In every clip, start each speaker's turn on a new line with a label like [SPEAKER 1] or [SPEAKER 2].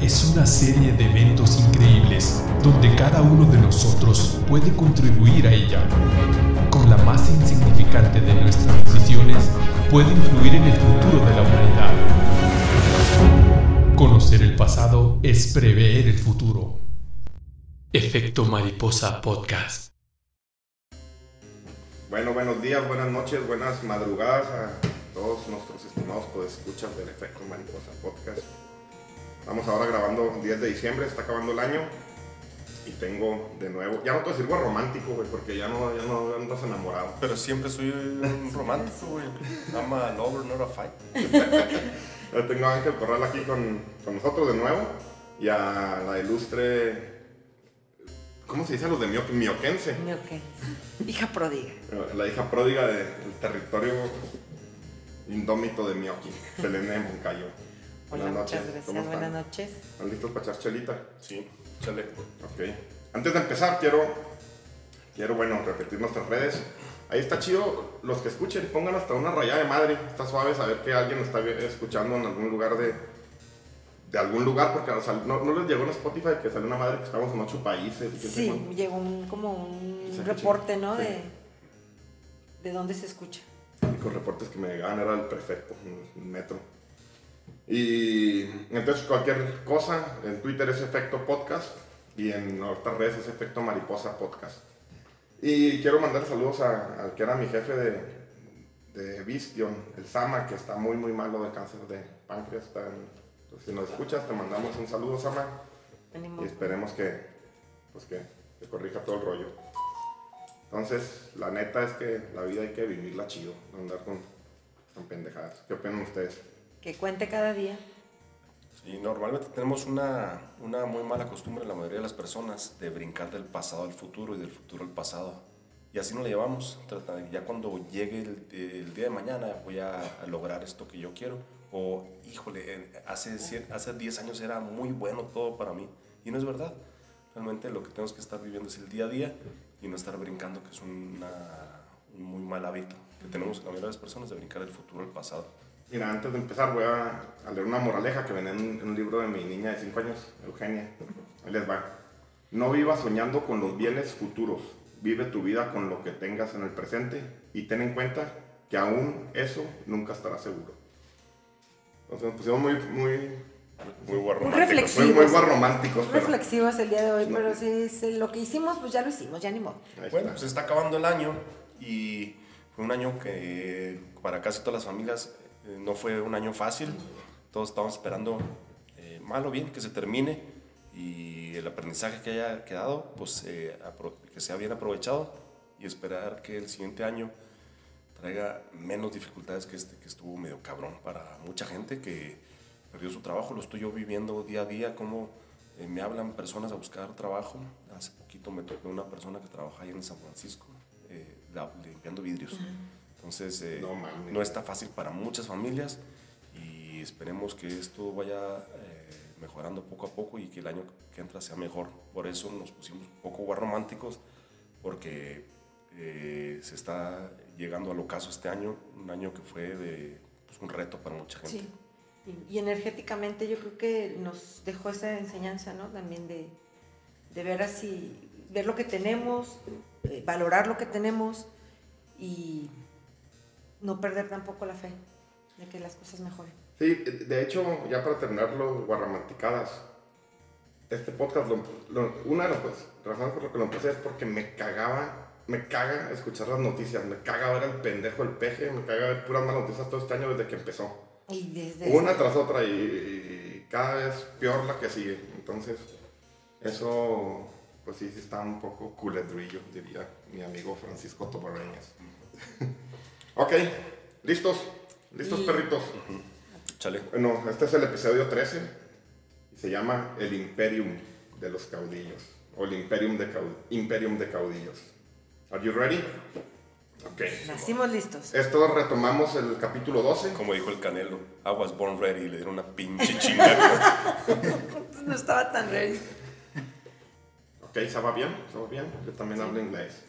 [SPEAKER 1] es una serie de eventos increíbles donde cada uno de nosotros puede contribuir a ella. Con la más insignificante de nuestras decisiones puede influir en el futuro de la humanidad. Conocer el pasado es prever el futuro. Efecto Mariposa Podcast.
[SPEAKER 2] Bueno, buenos días, buenas noches, buenas madrugadas a todos nuestros estimados escuchas del Efecto Mariposa Podcast. Estamos ahora grabando 10 de diciembre, está acabando el año y tengo de nuevo, ya no te sirvo romántico, güey, porque ya no, ya no andas enamorado.
[SPEAKER 3] Pero siempre soy un romántico, güey. I'm a lover, not a fight.
[SPEAKER 2] Yo tengo a Ángel Corral aquí con, con nosotros de nuevo y a la ilustre ¿Cómo se dice a los de Mio Mioquense?
[SPEAKER 4] Mioquense. Hija pródiga.
[SPEAKER 2] La hija pródiga del territorio indómito de Mioqui, Selene Moncayo.
[SPEAKER 4] Hola, muchas gracias. Buenas noches.
[SPEAKER 2] ¿Están listos para echar chelita?
[SPEAKER 3] Sí, chale.
[SPEAKER 2] Ok. Antes de empezar, quiero, quiero, bueno, repetir nuestras redes. Ahí está chido, los que escuchen, pongan hasta una rayada de madre. Está suave saber que alguien está escuchando en algún lugar de, de algún lugar, porque no, les llegó en Spotify que salió una madre que estamos en ocho países.
[SPEAKER 4] Sí, llegó un, como un reporte, ¿no? De, de dónde se escucha.
[SPEAKER 2] Los reportes que me llegaban era el perfecto, el metro. Y entonces cualquier cosa, en Twitter es Efecto Podcast y en otras redes es Efecto Mariposa Podcast. Y quiero mandar saludos al que era mi jefe de, de Vistion, el Sama, que está muy muy malo de cáncer de páncreas. si nos escuchas, te mandamos un saludo, Sama. Y esperemos que, pues que, que corrija todo el rollo. Entonces, la neta es que la vida hay que vivirla chido, no andar con, con pendejadas. ¿Qué opinan ustedes?
[SPEAKER 4] Que cuente cada día.
[SPEAKER 3] Sí, normalmente tenemos una, una muy mala costumbre, la mayoría de las personas, de brincar del pasado al futuro y del futuro al pasado. Y así no la llevamos. Ya cuando llegue el, día de mañana voy a, lograr esto que yo quiero. O, híjole, hace, hace 10 años era muy bueno todo para mí. Y no es verdad. Realmente lo que tenemos que estar viviendo es el día a día y no estar brincando, que es una, un muy mal hábito que tenemos la mayoría de las personas de brincar del futuro al pasado.
[SPEAKER 2] Mira, antes de empezar voy a, leer una moraleja que viene en, un libro de mi niña de 5 años, Eugenia. Ahí les va. No vivas soñando con los bienes futuros. Vive tu vida con lo que tengas en el presente y ten en cuenta que aún eso nunca estará seguro. Entonces nos pusimos muy, muy
[SPEAKER 4] muy reflexivos.
[SPEAKER 2] Muy, románticos.
[SPEAKER 4] Reflexivos el día de hoy, pero sí, lo que hicimos, pues ya lo hicimos, ya ni modo.
[SPEAKER 3] Bueno, pues está acabando el año y fue un año que para casi todas las familias eh, no fue un año fácil. Todos estábamos esperando, eh, mal o bien, que se termine y el aprendizaje que haya quedado, pues eh, que sea bien aprovechado y esperar que el siguiente año traiga menos dificultades que este que estuvo medio cabrón para mucha gente que perdió su trabajo, lo estoy yo viviendo día a día, como me hablan personas a buscar trabajo. Hace poquito me tocó una persona que trabaja ahí en San Francisco, eh, limpiando vidrios. Entonces, eh, no, está fácil para muchas familias y esperemos que esto vaya mejorando poco a poco y que el año que entra sea mejor. Por eso nos pusimos un poco románticos, porque se está llegando al ocaso este año, un año que fue de pues, un reto para mucha gente.
[SPEAKER 4] Sí y, energéticamente yo creo que nos dejó esa enseñanza, ¿no? También de, ver así, ver lo que tenemos, eh, valorar lo que tenemos y no perder tampoco la fe de que las cosas mejoren.
[SPEAKER 2] Sí, de hecho, ya para terminar los guarramanticadas, este podcast, una de las razones por las que lo empecé es porque me cagaba, me caga escuchar las noticias, me caga ver al pendejo el peje, me caga ver puras malas noticias todo este año desde que empezó. Una tras otra y, cada vez peor la que sigue. Entonces, eso, pues sí, sí está un poco culedrillo, diría mi amigo Francisco Tobarreñas. ok, ¿listos? ¿Listos, perritos?
[SPEAKER 3] Chale.
[SPEAKER 2] Bueno, este es el episodio 13 y se llama El Imperium de los Caudillos o el Imperium de, Imperium de Caudillos. Are you ready?
[SPEAKER 4] Nacimos listos.
[SPEAKER 2] Esto retomamos el capítulo 12.
[SPEAKER 3] Como dijo el Canelo, I was born ready y le dieron una pinche chingada.
[SPEAKER 4] no estaba tan ready.
[SPEAKER 2] Ok, ¿estaba bien? ¿Estaba bien? Yo también hablo inglés.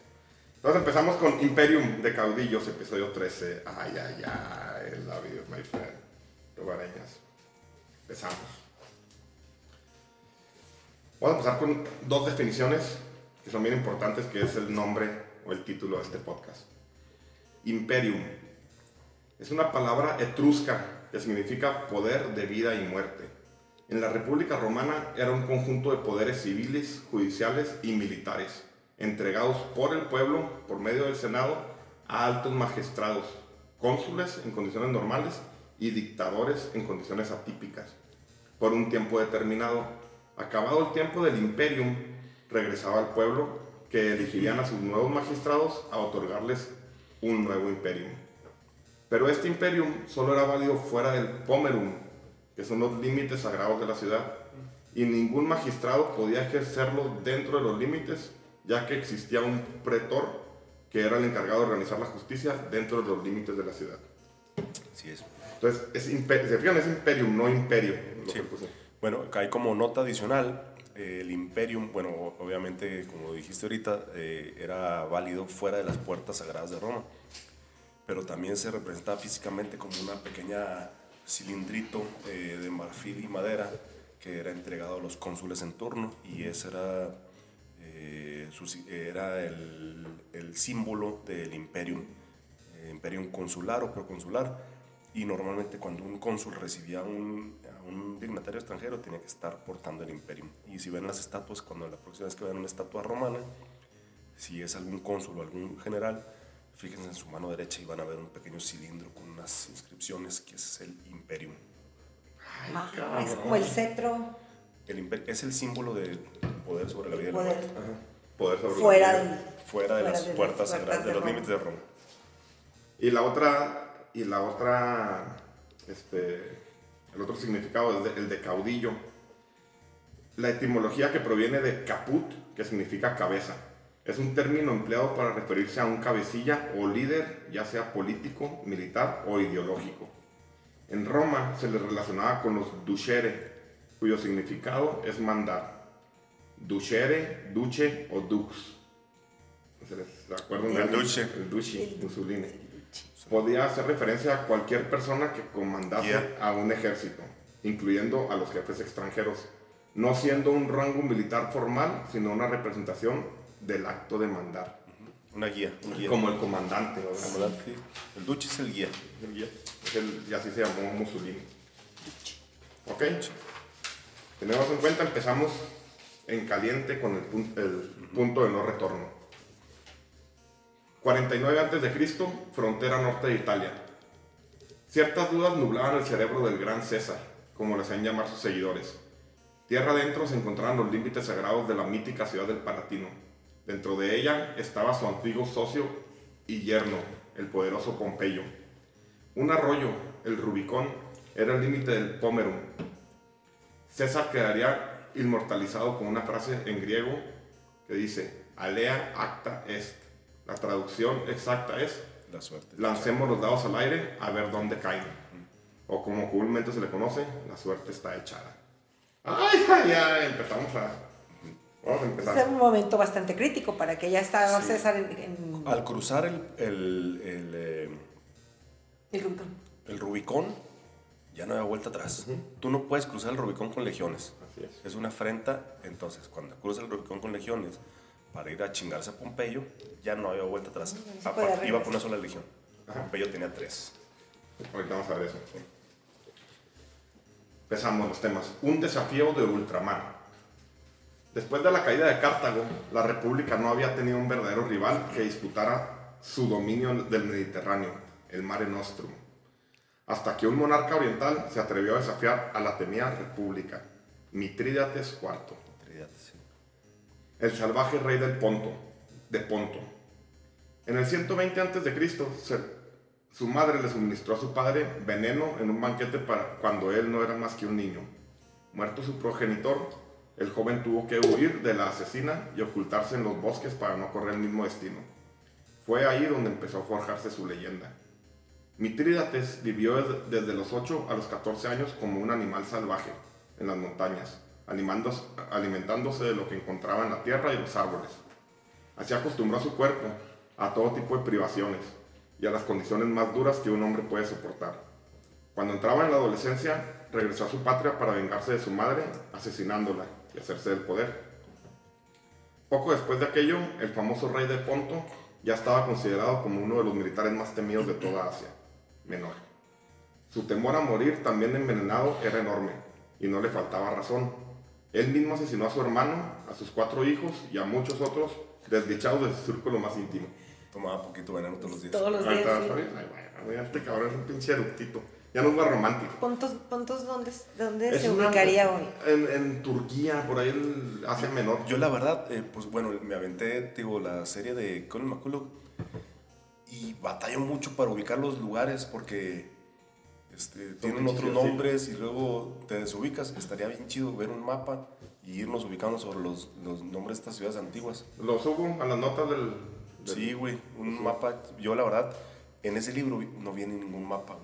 [SPEAKER 2] Entonces empezamos con Imperium de Caudillos, episodio 13. Ay, ay, ay, love you, my friend. Empezamos. Vamos a empezar con dos definiciones que son bien importantes, que es el nombre o el título de este podcast. Imperium. Es una palabra etrusca que significa poder de vida y muerte. En la República Romana era un conjunto de poderes civiles, judiciales y militares, entregados por el pueblo, por medio del Senado, a altos magistrados, cónsules en condiciones normales y dictadores en condiciones atípicas, por un tiempo determinado. Acabado el tiempo del imperium, regresaba al pueblo que elegirían a sus nuevos magistrados a otorgarles un nuevo imperium. Pero este imperium solo era válido fuera del pomerum, que son los límites sagrados de la ciudad, y ningún magistrado podía ejercerlo dentro de los límites, ya que existía un pretor que era el encargado de organizar la justicia dentro de los límites de la ciudad.
[SPEAKER 3] Así es.
[SPEAKER 2] Entonces, es, se fijan, es imperium, no imperio.
[SPEAKER 3] Sí. Bueno, acá hay como nota adicional, eh, el Imperium, bueno, obviamente, como dijiste ahorita, eh, era válido fuera de las puertas sagradas de Roma, pero también se representaba físicamente como una pequeña cilindrito eh, de marfil y madera que era entregado a los cónsules en turno y ese era, eh, era el, el símbolo del Imperium, eh, Imperium consular o proconsular y normalmente cuando un cónsul recibía un- a un dignatario extranjero tenía que estar portando el imperium. Y si ven las estatuas, cuando la próxima vez que vean una estatua romana, si es algún cónsul o algún general, fíjense en su mano derecha y van a ver un pequeño cilindro con unas inscripciones que es el imperium.
[SPEAKER 4] Ah, es como el cetro
[SPEAKER 3] El imper- es el símbolo del poder sobre la vida y la
[SPEAKER 4] poder
[SPEAKER 3] muerte.
[SPEAKER 2] Poder sobre la
[SPEAKER 4] fuera
[SPEAKER 2] vida.
[SPEAKER 4] del...
[SPEAKER 3] Fuera de las
[SPEAKER 4] de las
[SPEAKER 3] puertas sagradas, de
[SPEAKER 4] de
[SPEAKER 3] los
[SPEAKER 4] Roma.
[SPEAKER 3] límites de Roma.
[SPEAKER 2] Y la otra, y la otra, este, el otro significado es de- el de caudillo. La etimología que proviene de caput, que significa cabeza. Es un término empleado para referirse a un cabecilla o líder, ya sea político, militar o ideológico. En Roma se le relacionaba con los ducere, cuyo significado es mandar. Ducere, duce o dux. ¿Se les acuerdan de
[SPEAKER 3] El
[SPEAKER 2] alguien?
[SPEAKER 3] duce.
[SPEAKER 2] El duce, Mussolini
[SPEAKER 4] duce.
[SPEAKER 2] podía hacer referencia a cualquier persona que comandase
[SPEAKER 3] Yeah.
[SPEAKER 2] a un ejército, incluyendo a los jefes extranjeros, no siendo un rango militar formal, sino una representación del acto de mandar,
[SPEAKER 3] Una guía. un guía.
[SPEAKER 2] como el comandante.
[SPEAKER 3] sí. El duce es el guía.
[SPEAKER 2] El guía. Es el- y así se llamó Mussolini. Ok, tenemos en cuenta, empezamos en caliente con el, pun- el punto de no retorno. 49 a.C., frontera norte de Italia. Ciertas dudas nublaban el cerebro del gran César, como le hacían llamar sus seguidores. Tierra adentro se encontraban los límites sagrados de la mítica ciudad del Palatino. Dentro de ella estaba su antiguo socio y yerno, el poderoso Pompeyo. Un arroyo, el Rubicón, era el límite del Pomerum. César quedaría inmortalizado con una frase en griego que dice, alea acta est. La traducción exacta es,
[SPEAKER 3] La suerte.
[SPEAKER 2] lancemos los dados al aire a ver dónde caen. O como comúnmente se le conoce, la suerte está echada. ¡Ay, ay, ay! Empezamos a... Vamos a
[SPEAKER 4] Es
[SPEAKER 2] empezar.
[SPEAKER 4] un momento bastante crítico para que ya estaba
[SPEAKER 3] Sí.
[SPEAKER 4] César en, en
[SPEAKER 3] Al cruzar el, el, el, eh,
[SPEAKER 4] el Rubicón.
[SPEAKER 3] el Rubicón, ya no hay vuelta atrás. Tú no puedes cruzar el Rubicón con legiones.
[SPEAKER 2] Así es.
[SPEAKER 3] Es una afrenta. Entonces, cuando cruzas el Rubicón con legiones para ir a chingarse a Pompeyo, ya no había vuelta atrás.
[SPEAKER 4] No puede
[SPEAKER 3] Iba por una sola legión. Pompeyo tenía tres.
[SPEAKER 2] Ahorita vamos a ver eso. Empezamos los temas. Un desafío de ultramar. Después de la caída de Cartago, la República no había tenido un verdadero rival que disputara su dominio del Mediterráneo, el Mare Nostrum. Hasta que un monarca oriental se atrevió a desafiar a la temida República, Mitrídates IV. El salvaje rey del Ponto, de Ponto. En el 120 a.C., su madre le suministró a su padre veneno en un banquete para cuando él no era más que un niño. Muerto su progenitor, el joven tuvo que huir de la asesina y ocultarse en los bosques para no correr el mismo destino. Fue ahí donde empezó a forjarse su leyenda. Mitrídates vivió desde- los 8 a los 14 años como un animal salvaje en las montañas, alimentándose de lo que encontraba en la tierra y los árboles. Así acostumbró a su cuerpo a todo tipo de privaciones y a las condiciones más duras que un hombre puede soportar. Cuando entraba en la adolescencia, regresó a su patria para vengarse de su madre, asesinándola y hacerse del poder. Poco después de aquello, el famoso rey de Ponto ya estaba considerado como uno de los militares más temidos de toda Asia Menor. Su temor a morir también envenenado era enorme y no le faltaba razón. Él mismo asesinó a su hermano, a sus cuatro hijos y a muchos otros desdichados de su círculo más íntimo.
[SPEAKER 3] Tomaba poquito veneno todos los días.
[SPEAKER 4] Todos los días.
[SPEAKER 2] está,
[SPEAKER 4] sí.
[SPEAKER 2] Ay, bueno, este cabrón es un pinche eructito. Ya no es más romántico.
[SPEAKER 4] Puntos, puntos ¿dónde, dónde
[SPEAKER 2] Es
[SPEAKER 4] se
[SPEAKER 2] una-
[SPEAKER 4] ubicaría hoy?
[SPEAKER 2] En, en Turquía, por ahí el Asia Menor.
[SPEAKER 3] Yo la verdad, eh, pues bueno, me aventé, digo, la serie de Colin McCullough y batallo mucho para ubicar los lugares porque este, tienen otros
[SPEAKER 2] sí.
[SPEAKER 3] nombres y luego te desubicas. Estaría bien chido ver un mapa y irnos ubicando sobre los, los nombres de estas ciudades antiguas.
[SPEAKER 2] Lo subo a las notas del. del-
[SPEAKER 3] Sí, güey, un mapa. Yo la verdad, en ese libro no viene ningún mapa.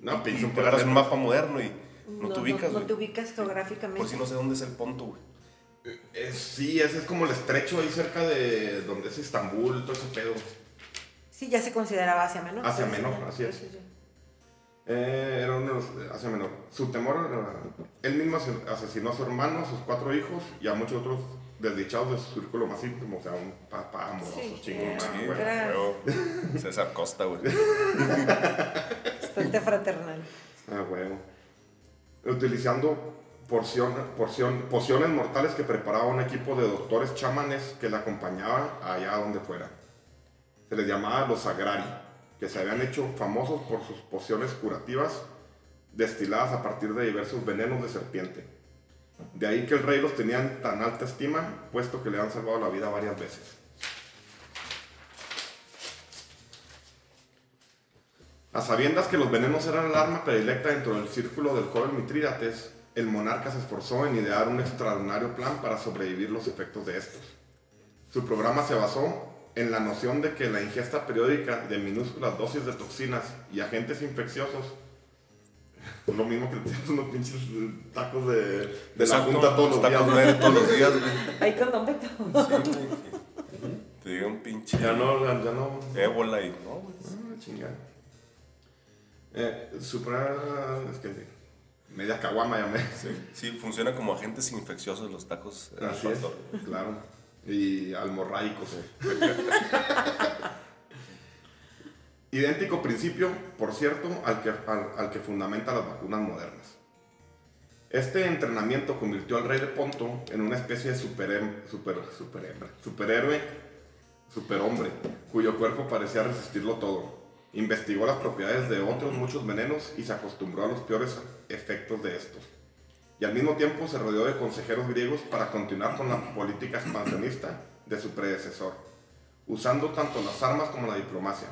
[SPEAKER 2] No,
[SPEAKER 3] y,
[SPEAKER 2] pinche
[SPEAKER 3] y te agarras un mapa moderno y no, te ubicas,
[SPEAKER 4] No,
[SPEAKER 3] güey.
[SPEAKER 4] te ubicas geográficamente.
[SPEAKER 3] Por si no sé dónde es el punto, güey.
[SPEAKER 2] Eh, sí, ese es como el estrecho ahí cerca de donde es Estambul, todo ese pedo.
[SPEAKER 4] Sí, ya se consideraba Asia Menor.
[SPEAKER 2] Asia
[SPEAKER 4] Sí,
[SPEAKER 2] Menor,
[SPEAKER 4] sí,
[SPEAKER 2] así
[SPEAKER 4] sí,
[SPEAKER 2] es.
[SPEAKER 4] sí, sí.
[SPEAKER 2] Eh, era uno de los de Asia Menor. Su temor, eh, él mismo ase- asesinó a su hermano, a sus cuatro hijos y a muchos otros desdichados de su círculo más íntimo, o sea, un papá amoroso,
[SPEAKER 4] Sí,
[SPEAKER 2] chingón.
[SPEAKER 4] eh,
[SPEAKER 2] ah,
[SPEAKER 3] Sí,
[SPEAKER 2] güey.
[SPEAKER 4] Era-
[SPEAKER 3] huevo. César Costa, güey.
[SPEAKER 4] Bastante fraternal.
[SPEAKER 2] Ah, huevo. Utilizando porción, porción, pociones mortales que preparaba un equipo de doctores chamanes que le acompañaba allá donde fuera. Se les llamaba los Sagrari, que se habían hecho famosos por sus pociones curativas destiladas a partir de diversos venenos de serpiente. De ahí que el rey los tenía en tan alta estima, puesto que le han salvado la vida varias veces. A sabiendas que los venenos eran el arma predilecta dentro del círculo del joven Mitrídates, el monarca se esforzó en idear un extraordinario plan para sobrevivir los efectos de estos. Su programa se basó en la noción de que la ingesta periódica de minúsculas dosis de toxinas y agentes infecciosos, lo mismo que tiras unos pinches tacos de, de la junta todos los días. ¿no?
[SPEAKER 3] Todos los días, güey.
[SPEAKER 4] Hay condón de todo.
[SPEAKER 3] Sí, güey. Te digo un pinche
[SPEAKER 2] Ya no, ya no.
[SPEAKER 3] ébola y no, güey.
[SPEAKER 2] Ah, chingada. Eh, supra, es que sí, media caguama llamé.
[SPEAKER 3] Sí, sí, funciona como agentes infecciosos los tacos en el
[SPEAKER 2] Así es, claro. Y almorraicos. Idéntico principio, por cierto, al que, al, al que fundamenta las vacunas modernas. Este entrenamiento convirtió al rey de Ponto en una especie de superhem- super, superhembra- superhéroe, superhombre, cuyo cuerpo parecía resistirlo todo. Investigó las propiedades de otros muchos venenos y se acostumbró a los peores efectos de estos y al mismo tiempo se rodeó de consejeros griegos para continuar con la política expansionista de su predecesor, usando tanto las armas como la diplomacia.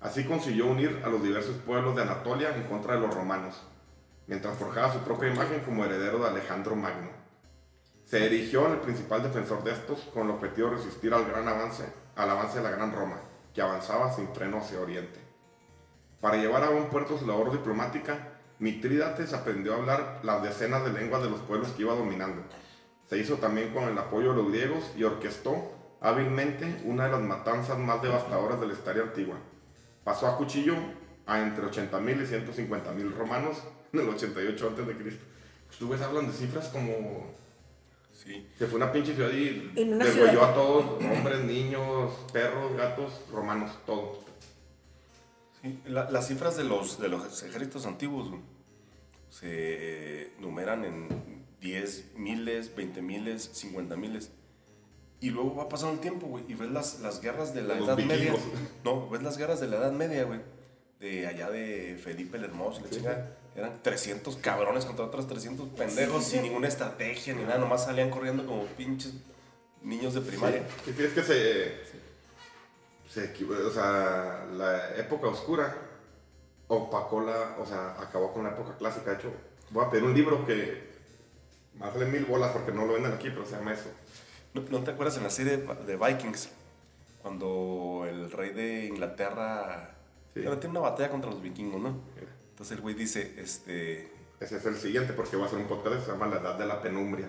[SPEAKER 2] Así consiguió unir a los diversos pueblos de Anatolia en contra de los romanos, mientras forjaba su propia imagen como heredero de Alejandro Magno. Se erigió en el principal defensor de estos con el objetivo de resistir al gran avance, al avance de la Gran Roma, que avanzaba sin freno hacia Oriente. Para llevar a buen puerto su labor diplomática, Mitrídates aprendió a hablar las decenas de lenguas de los pueblos que iba dominando. Se hizo también con el apoyo de los griegos y orquestó hábilmente una de las matanzas más devastadoras de la historia antigua. Pasó a cuchillo a entre 80.000 y 150.000 romanos en el 88 a.C. Tú ves, hablan de cifras como
[SPEAKER 3] Sí.
[SPEAKER 2] que fue una pinche ciudad y degolló
[SPEAKER 4] ciudad.
[SPEAKER 2] a todos, hombres, niños, perros, gatos, romanos, todo.
[SPEAKER 3] Sí, la- las cifras de los, de los ejércitos antiguos güey, se numeran en 10 miles, 20 miles, 50 miles. Y luego va pasando el tiempo, güey, y ves las, las guerras de la
[SPEAKER 2] Los
[SPEAKER 3] Edad Media. No, ves las guerras de la Edad Media, güey. De allá de Felipe el Hermoso, la
[SPEAKER 2] Sí.
[SPEAKER 3] chingada. Eran 300 cabrones contra otros 300 pendejos
[SPEAKER 4] Sí,
[SPEAKER 3] sin ninguna estrategia ni nada. Nomás salían corriendo como pinches niños de primaria.
[SPEAKER 2] Sí, sí, es que se, se o sea, la época oscura opacó la, o sea, acabó con la época clásica. De hecho, voy a pedir un libro que más de mil bolas porque no lo venden aquí, pero se llama eso.
[SPEAKER 3] ¿No, no te acuerdas en la serie de Vikings? Cuando el rey de Inglaterra
[SPEAKER 2] Sí.
[SPEAKER 3] tiene una batalla contra los vikingos, ¿no? Entonces el güey dice, este,
[SPEAKER 2] Ese es el siguiente porque va a ser un podcast que se llama La Edad de la Penumbria.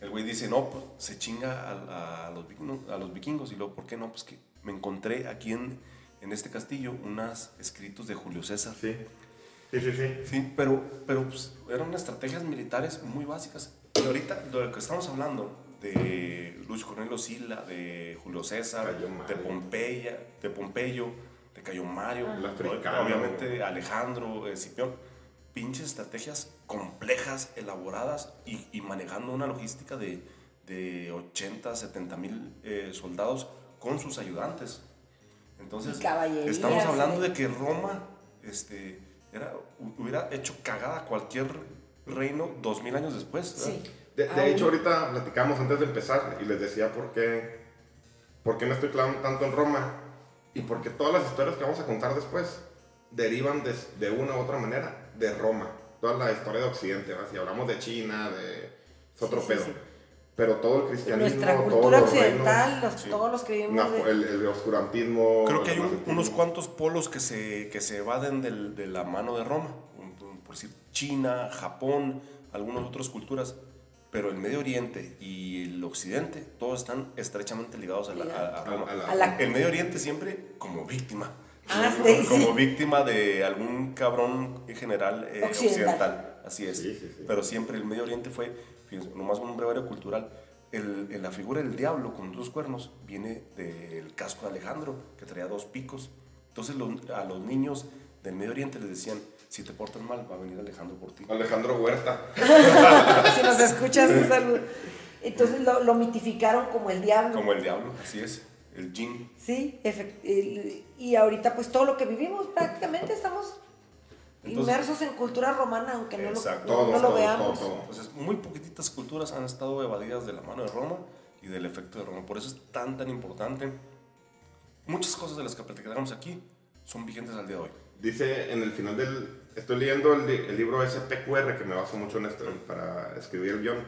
[SPEAKER 3] el güey dice, no, pues se chinga a, a los vikingos, a los vikingos. Y luego, ¿por qué no? Pues que me encontré aquí en, en este castillo unos escritos de Julio César.
[SPEAKER 2] Sí, sí, sí. sí.
[SPEAKER 3] Sí, pero, pero pues, eran estrategias militares muy básicas. Y ahorita, de lo que estamos hablando, de Luis Cornelio Sila, de Julio César, de Pompeya, de Pompeyo, de Cayo Mario,
[SPEAKER 2] africano.
[SPEAKER 3] obviamente Alejandro, eh, Cipión, pinches estrategias complejas, elaboradas y, y manejando una logística de, de 80, 70 mil eh, soldados con sus ayudantes. Entonces, estamos hablando de que Roma este, era, hubiera hecho cagada a cualquier reino dos mil años después.
[SPEAKER 4] Sí.
[SPEAKER 2] De, hecho, ahorita platicamos antes de empezar y les decía por qué, por qué me estoy clavando tanto en Roma y porque todas las historias que vamos a contar después derivan de, de una u otra manera de Roma. Toda la historia de Occidente, ¿verdad? si hablamos de China, de es otro
[SPEAKER 4] Sí, sí,
[SPEAKER 2] pedo.
[SPEAKER 4] sí.
[SPEAKER 2] Pero todo el cristianismo,
[SPEAKER 4] Nuestra
[SPEAKER 2] todos
[SPEAKER 4] cultura
[SPEAKER 2] los
[SPEAKER 4] occidental,
[SPEAKER 2] reinos,
[SPEAKER 4] los-
[SPEAKER 3] sí.
[SPEAKER 4] todos los que vivimos de-
[SPEAKER 2] el, el oscurantismo.
[SPEAKER 3] Creo que hay un- unos cuantos polos que se, que se evaden del- de la mano de Roma. Por decir, China, Japón, algunas otras culturas. Pero el Medio Oriente y el Occidente, todos están estrechamente ligados a, la- a- a Roma.
[SPEAKER 2] A la-
[SPEAKER 4] a la-
[SPEAKER 3] El Medio Oriente siempre como víctima.
[SPEAKER 4] Ah,
[SPEAKER 3] como,
[SPEAKER 4] sí,
[SPEAKER 3] como
[SPEAKER 4] sí.
[SPEAKER 3] víctima de algún cabrón general eh,
[SPEAKER 4] Occidental.
[SPEAKER 3] occidental. Así es.
[SPEAKER 2] Sí, sí, sí.
[SPEAKER 3] Pero siempre el Medio Oriente fue, fíjense, nomás un brevario cultural. El, el- la figura del diablo con dos cuernos viene del casco de Alejandro, que traía dos picos. Entonces los- a los niños del Medio Oriente les decían, si te portas mal, va a venir Alejandro por ti.
[SPEAKER 2] Alejandro Huerta.
[SPEAKER 4] si nos escuchas, un saludo. Entonces lo, lo mitificaron como el diablo.
[SPEAKER 3] Como el diablo, así es. El jin.
[SPEAKER 4] Sí, efect- el- y ahorita pues todo lo que vivimos prácticamente estamos
[SPEAKER 3] Entonces-
[SPEAKER 4] inmersos en cultura romana, aunque no lo,
[SPEAKER 3] Exacto.
[SPEAKER 4] no- no
[SPEAKER 2] Todo,
[SPEAKER 4] lo veamos.
[SPEAKER 2] todo, todo.
[SPEAKER 3] Entonces, muy poquititas culturas han estado evadidas de la mano de Roma y del efecto de Roma. Por eso es tan, tan importante. Muchas cosas de las que platicamos aquí son vigentes al día de hoy.
[SPEAKER 2] Dice en el final del. Estoy leyendo el, el libro SPQR que me baso mucho en esto para escribir el guion.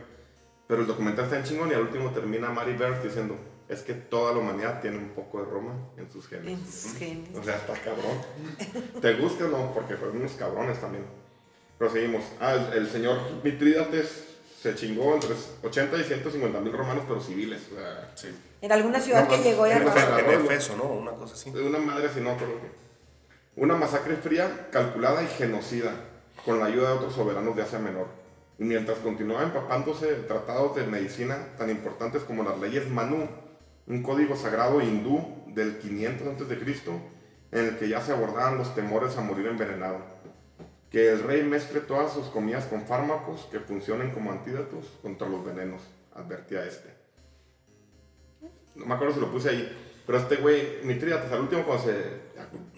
[SPEAKER 2] Pero el documental está en chingón y al último termina Mary Bird diciendo: Es que toda la humanidad tiene un poco de Roma en sus genes.
[SPEAKER 4] En sus genes.
[SPEAKER 2] O sea, está cabrón. ¿Te gusta o no? Porque fueron unos cabrones también. Proseguimos. Ah, el, el señor Mitrídates se chingó entre 80 y 150 mil romanos, pero civiles. O sea,
[SPEAKER 3] Sí.
[SPEAKER 4] En alguna ciudad
[SPEAKER 2] No,
[SPEAKER 4] que llegó ya
[SPEAKER 2] en
[SPEAKER 4] no.
[SPEAKER 2] Efeso.
[SPEAKER 3] En Efeso, ¿no? Una cosa así.
[SPEAKER 2] de una madre si no pero Una masacre fría, calculada y genocida, con la ayuda de otros soberanos de Asia Menor. Y mientras continuaba empapándose de tratados de medicina tan importantes como las leyes Manu, un código sagrado hindú del 500 a.C., en el que ya se abordaban los temores a morir envenenado. Que el rey mezcle todas sus comidas con fármacos que funcionen como antídotos contra los venenos, advertía este. No me acuerdo si lo puse ahí. Pero este güey, Mitrídates, al último cuando se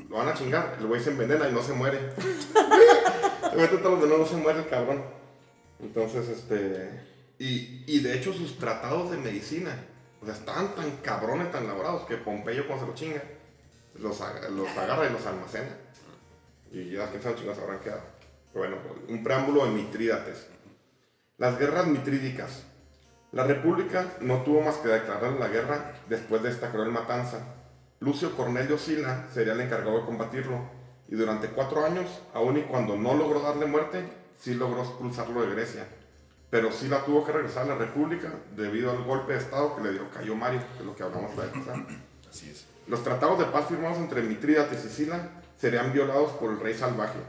[SPEAKER 2] lo van a chingar, el güey se envenena y no se muere. se mete todos los venenos, no se muere el cabrón. Entonces, este. Y, y de hecho, sus tratados de medicina, o sea, estaban tan cabrones, tan elaborados, que Pompeyo, cuando se lo chinga, los, aga- los agarra y los almacena. Y ya quién sabe chingados habrán quedado. Pero bueno, un preámbulo de Mitrídates. Las guerras mitrídicas. La República no tuvo más que declarar la guerra después de esta cruel matanza. Lucio Cornelio Sila sería el encargado de combatirlo, y durante cuatro años, aun y cuando no logró darle muerte, sí logró expulsarlo de Grecia. Pero Sila tuvo que regresar a la República debido al golpe de Estado que le dio Cayo Mario, que es lo que hablamos la vez pasada.
[SPEAKER 3] Así es.
[SPEAKER 2] Los tratados de paz firmados entre Mitrídates y Sila serían violados por el rey salvaje,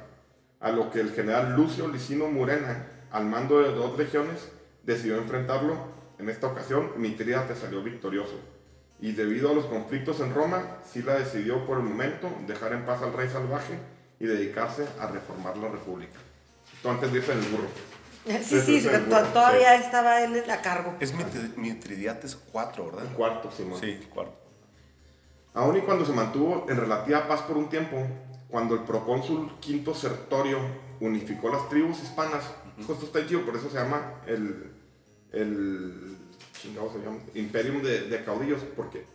[SPEAKER 2] a lo que el general Lucio Licino Murena, al mando de dos legiones, decidió enfrentarlo. En esta ocasión, Mitrídates salió victorioso. Y debido a los conflictos en Roma, Sila decidió por el momento dejar en paz al rey salvaje y dedicarse a reformar la república. Esto antes de irse en el burro.
[SPEAKER 4] Sí, sí, todavía estaba él a cargo.
[SPEAKER 3] Es Mitri- Mitridates 4, ¿verdad?
[SPEAKER 2] El cuarto, Simón.
[SPEAKER 3] Sí, cuarto.
[SPEAKER 2] Aun y cuando se mantuvo en relativa paz por un tiempo, cuando el procónsul Quinto Sertorio unificó las tribus hispanas, justo está chido, por eso se llama el, el chingado se llama, Imperium de, de caudillos, porque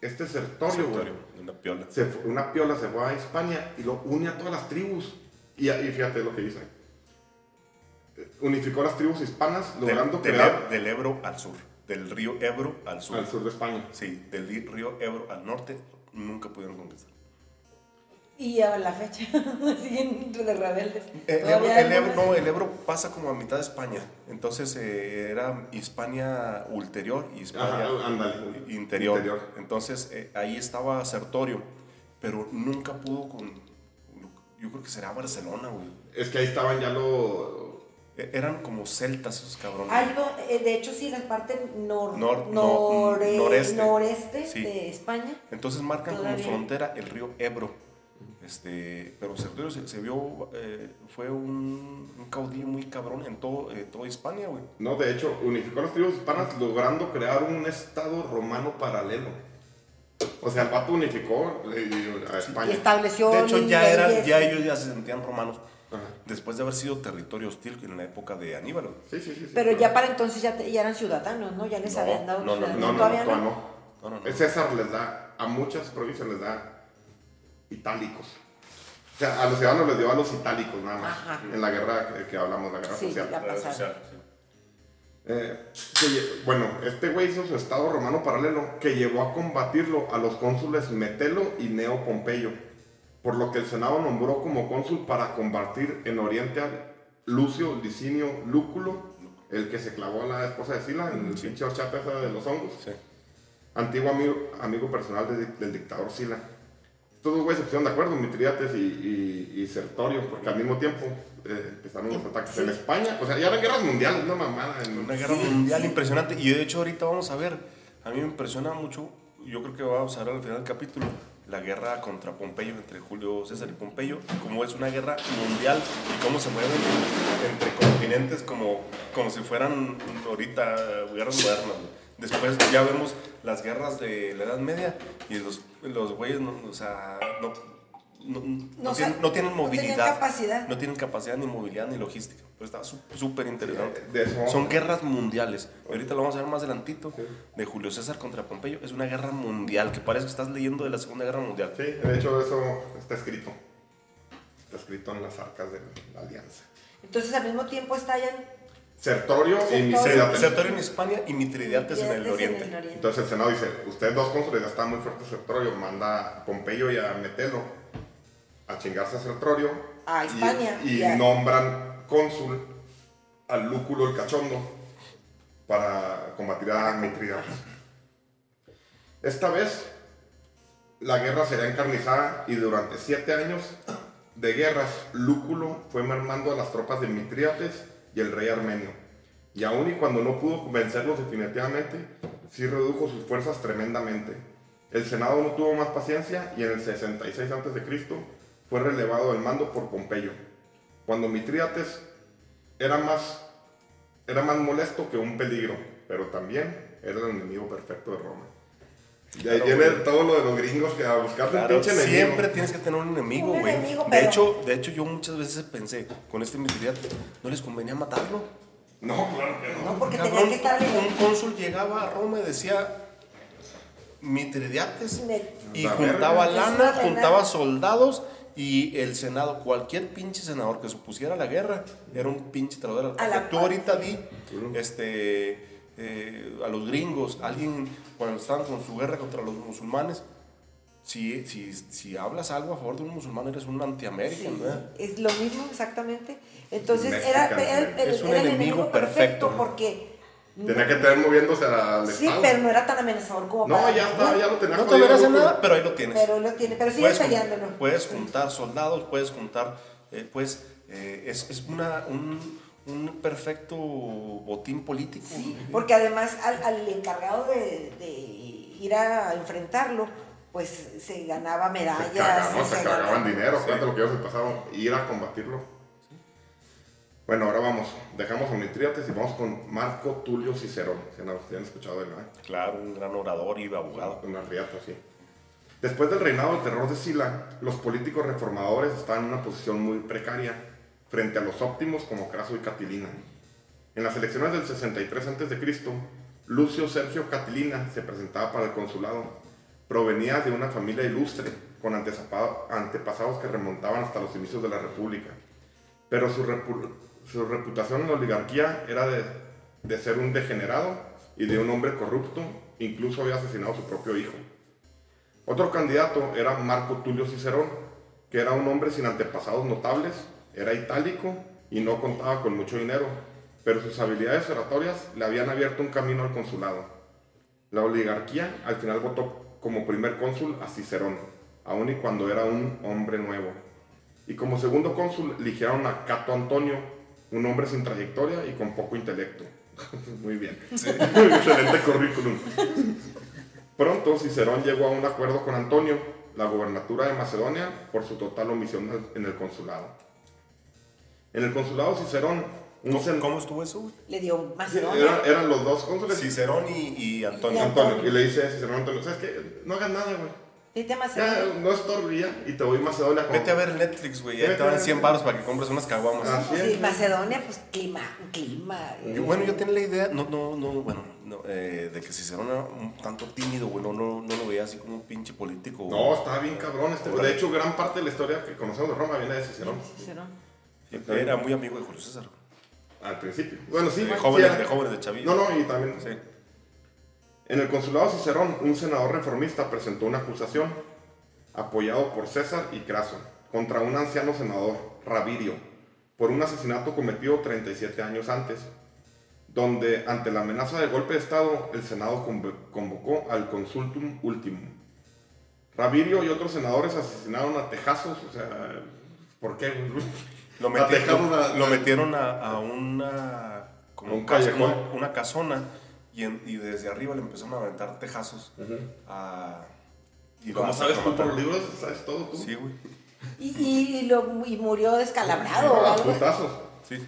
[SPEAKER 2] este Sertorio,
[SPEAKER 3] Sertorio, de una piola.
[SPEAKER 2] se fue- una piola se fue a España y lo une a todas las tribus. Y, y fíjate lo que dice. Unificó las tribus hispanas, logrando
[SPEAKER 3] del
[SPEAKER 2] crear
[SPEAKER 3] del Ebro al sur. Del río Ebro al sur.
[SPEAKER 2] al sur de España.
[SPEAKER 3] Sí, del río Ebro al norte nunca pudieron conquistar.
[SPEAKER 4] Y a la fecha siguen de rebeldes.
[SPEAKER 3] El Ebro, el no, el Ebro pasa como a mitad de España. Entonces eh, era Hispania ulterior y Hispania
[SPEAKER 2] Ajá,
[SPEAKER 3] interior.
[SPEAKER 2] Interior.
[SPEAKER 3] Entonces eh, ahí estaba Sertorio, pero nunca pudo con. Yo creo que será Barcelona, güey.
[SPEAKER 2] Es que ahí estaban ya los,
[SPEAKER 3] Eran como celtas esos cabrones.
[SPEAKER 4] Algo, eh, de hecho, sí, la parte nor-
[SPEAKER 3] Nor- no-
[SPEAKER 4] nore-
[SPEAKER 3] noreste.
[SPEAKER 4] noreste
[SPEAKER 3] Sí.
[SPEAKER 4] de España.
[SPEAKER 3] Entonces marcan como frontera el río Ebro. Este, pero Sertorio se, se vio, eh, fue un, un caudillo muy cabrón en todo, eh, toda Hispania, güey.
[SPEAKER 2] No, de hecho, unificó a las tribus hispanas logrando crear un estado romano paralelo. O sea, el vato unificó a
[SPEAKER 4] Y
[SPEAKER 2] España.
[SPEAKER 4] estableció.
[SPEAKER 3] De hecho, ya, eran, ya ellos ya se sentían romanos. Después de haber sido territorio hostil en la época de Aníbal.
[SPEAKER 2] Sí, sí, sí. sí.
[SPEAKER 4] Pero ya para entonces ya, te- ya eran ciudadanos, ¿no? Ya les
[SPEAKER 3] No,
[SPEAKER 4] habían dado
[SPEAKER 3] no, no,
[SPEAKER 4] ciudadanía.
[SPEAKER 2] No, no,
[SPEAKER 4] todavía
[SPEAKER 2] no,
[SPEAKER 4] no.
[SPEAKER 2] todavía no.
[SPEAKER 3] No, no, no.
[SPEAKER 2] El César les da, a muchas provincias les da itálicos. O sea, a los ciudadanos les dio a los itálicos nada más.
[SPEAKER 4] Ajá.
[SPEAKER 2] En la guerra que, que hablamos, la guerra
[SPEAKER 4] Sí,
[SPEAKER 2] social.
[SPEAKER 4] la pasada.
[SPEAKER 3] social, sí.
[SPEAKER 2] Eh, que bueno, este güey hizo su estado romano paralelo que llevó a combatirlo a los cónsules Metelo y Neo Pompeyo, por lo que el Senado nombró como cónsul para combatir en Oriente a Lucio Licinio Lúculo, el que se clavó a la esposa de Sila en el pinche horchata esa de los hongos,
[SPEAKER 3] Sí.
[SPEAKER 2] antiguo amigo, amigo personal de- del dictador Sila. Estos dos güeyes se pusieron de acuerdo, Mitriates y, y, y Sertorio, porque al mismo tiempo eh, empezaron los ataques
[SPEAKER 4] Sí.
[SPEAKER 2] en España. O sea, ya eran guerras mundiales, una mamada. En,
[SPEAKER 3] Una guerra mundial impresionante. Y de hecho, ahorita vamos a ver. A mí me impresiona mucho. Yo creo que vamos a ver al final del capítulo la guerra contra Pompeyo, entre Julio César y Pompeyo. Cómo es una guerra mundial y cómo se mueven entre continentes como, como si fueran ahorita guerras modernas. Después ya vemos las guerras de la Edad Media y los, los güeyes, o sea, no, no, no
[SPEAKER 4] No, o sea,
[SPEAKER 3] tienen, no tienen
[SPEAKER 4] no
[SPEAKER 3] movilidad.
[SPEAKER 4] capacidad.
[SPEAKER 3] No tienen capacidad ni movilidad ni logística. Pero está sú- súper interesante. Son guerras mundiales. Y ahorita lo vamos a ver más adelantito. De Julio César contra Pompeyo. Es una guerra mundial que parece que estás leyendo de la Segunda Guerra Mundial.
[SPEAKER 2] Sí, de hecho eso está escrito. Está escrito en las arcas de la alianza.
[SPEAKER 4] Entonces al mismo tiempo estallan
[SPEAKER 2] Sertorio y
[SPEAKER 4] Sertorio.
[SPEAKER 2] Mitridates.
[SPEAKER 3] Sertorio en España y Mitridates en el Oriente.
[SPEAKER 2] Entonces el Senado dice, ustedes dos cónsules ya están muy fuertes Sertorio, manda a Pompeyo y a Metelo a chingarse a Sertorio.
[SPEAKER 4] A
[SPEAKER 2] y-
[SPEAKER 4] España,
[SPEAKER 2] Y,
[SPEAKER 4] y a-
[SPEAKER 2] nombran cónsul al Lúculo el Cachondo para combatir a Mitridates. Esta vez la guerra será encarnizada y durante siete años de guerras, Lúculo fue mermando a las tropas de Mitriates y el rey armenio. Y aun y cuando no pudo vencerlos definitivamente, sí redujo sus fuerzas tremendamente. El Senado no tuvo más paciencia y en el 66 a.C. fue relevado el mando por Pompeyo. Cuando Mitriates era más, era más molesto que un peligro, pero también era el enemigo perfecto de Roma. Y ahí
[SPEAKER 3] Claro,
[SPEAKER 2] viene todo lo de los gringos que a buscar un
[SPEAKER 3] Claro,
[SPEAKER 2] pinche enemigo.
[SPEAKER 3] siempre tienes que tener un enemigo, güey.
[SPEAKER 4] enemigo,
[SPEAKER 3] De
[SPEAKER 4] pero-
[SPEAKER 3] hecho, de hecho, yo muchas veces pensé, con este Mitridates, ¿no les convenía matarlo?
[SPEAKER 2] No, claro que no.
[SPEAKER 4] No, porque
[SPEAKER 3] Cabrón,
[SPEAKER 4] tenían que estar
[SPEAKER 3] un cónsul llegaba a Roma y decía Mitridates y juntaba lana, juntaba soldados y el senado, cualquier pinche senador que supusiera la guerra era un pinche traidor.
[SPEAKER 4] A la
[SPEAKER 3] Tú ahorita di este, eh, a los gringos, alguien cuando estaban con su guerra contra los musulmanes, si, si, si hablas algo a favor de un musulmán eres un
[SPEAKER 4] Sí,
[SPEAKER 3] anti-american, ¿verdad?
[SPEAKER 4] es lo mismo exactamente. Entonces
[SPEAKER 2] Mexican,
[SPEAKER 4] era, era el-
[SPEAKER 3] es un
[SPEAKER 4] era
[SPEAKER 3] enemigo perfecto, ¿no?
[SPEAKER 4] porque
[SPEAKER 2] Tenía que tener moviéndose al
[SPEAKER 4] sí, pero no era tan amenazador como
[SPEAKER 2] No,
[SPEAKER 4] para-
[SPEAKER 2] ya está, ya lo tenía
[SPEAKER 3] No te
[SPEAKER 2] Lúculo.
[SPEAKER 3] nada, pero ahí lo tienes.
[SPEAKER 4] Pero lo tiene, pero sigue
[SPEAKER 3] puedes, jun-
[SPEAKER 4] peleándolo.
[SPEAKER 3] puedes juntar soldados, puedes juntar, eh, pues eh, es, es una, un, un perfecto botín político.
[SPEAKER 4] Sí, porque además al, al encargado de, de ir a enfrentarlo, pues se ganaba medallas.
[SPEAKER 2] Se cagaban,
[SPEAKER 4] se
[SPEAKER 2] se
[SPEAKER 4] ganaba-
[SPEAKER 2] cagaban dinero, fíjate lo que ellos se pasaron, ir a combatirlo. Bueno, ahora vamos, dejamos a Mitriates y vamos con Marco Tulio Cicerón. Si no, si han escuchado de él, ¿no?
[SPEAKER 3] Claro, un gran orador y abogado.
[SPEAKER 2] Una riata, sí. Después del reinado del terror de Sila, los políticos reformadores estaban en una posición muy precaria frente a los óptimos como Craso y Catilina. En las elecciones del 63 a.C., Lucio Sergio Catilina se presentaba para el consulado. Provenía de una familia ilustre, con antepasados que remontaban hasta los inicios de la República. Pero su, su reputación en la oligarquía era de, de ser un degenerado y de un hombre corrupto, incluso había asesinado a su propio hijo. Otro candidato era Marco Tulio Cicerón, que era un hombre sin antepasados notables, era itálico y no contaba con mucho dinero, pero sus habilidades oratorias le habían abierto un camino al consulado. La oligarquía al final votó como primer cónsul a Cicerón, aun y cuando era un hombre nuevo. Y como segundo cónsul eligieron a Cato Antonio, un hombre sin trayectoria y con poco intelecto. Muy bien. Excelente currículum. Pronto Cicerón llegó a un acuerdo con Antonio, la gobernatura de Macedonia, por su total omisión en el consulado. En el consulado Cicerón,
[SPEAKER 3] ¿Cómo,
[SPEAKER 2] sen-
[SPEAKER 3] cómo estuvo eso?
[SPEAKER 4] Le dio Macedonia.
[SPEAKER 2] eran, eran los dos cónsules.
[SPEAKER 3] Cicerón y, y Antonio.
[SPEAKER 2] Antonio. Y le dice a Cicerón Antonio, ¿sabes qué? No hagas nada, güey.
[SPEAKER 4] Vete a
[SPEAKER 2] Ya,
[SPEAKER 4] Macedonia.
[SPEAKER 2] no estorbe ya. Y te voy a Macedonia. con-
[SPEAKER 3] Vete a ver Netflix, güey. Ahí te
[SPEAKER 2] ver.
[SPEAKER 3] 100 baros para que compres unas caguamas.
[SPEAKER 2] Ah, sí.
[SPEAKER 4] Sí, Macedonia, pues clima, clima.
[SPEAKER 3] Y bueno, yo tenía la idea, no, no, no, bueno, no, eh, de que Cicerón era un tanto tímido, güey, no, no, no lo veía así como un pinche político. güey.
[SPEAKER 2] No, está bien cabrón este. De hecho, gran parte de la historia que conocemos de Roma viene de Cicerón.
[SPEAKER 4] Cicerón.
[SPEAKER 3] Sí, era muy amigo de Julio César.
[SPEAKER 2] Al principio. Bueno, sí.
[SPEAKER 3] de, jóvenes, de jóvenes de Chavillo.
[SPEAKER 2] No, no, y también.
[SPEAKER 3] Sí.
[SPEAKER 2] En el consulado Cicerón, un senador reformista presentó una acusación, apoyado por César y Craso, contra un anciano senador, Ravirio, por un asesinato cometido 37 años antes, donde ante la amenaza de golpe de Estado, el Senado convo- convocó al consultum ultimum. Ravirio y otros senadores asesinaron a Tejazos, o sea, ¿por qué?
[SPEAKER 3] Lo,
[SPEAKER 2] a-
[SPEAKER 3] metieron a, a una, como
[SPEAKER 2] Un
[SPEAKER 3] casa-
[SPEAKER 2] callejón.
[SPEAKER 3] una, una casona y, en- y desde arriba le empezaron a aventar tejazos. a, y
[SPEAKER 2] ¿Cómo sabes tú por
[SPEAKER 3] mataron.
[SPEAKER 2] libros? ¿Sabes todo tú?
[SPEAKER 3] Sí, güey.
[SPEAKER 4] Y, y, lo, y murió descalabrado o
[SPEAKER 2] Ah,
[SPEAKER 4] algo.
[SPEAKER 2] putazos.
[SPEAKER 3] Sí.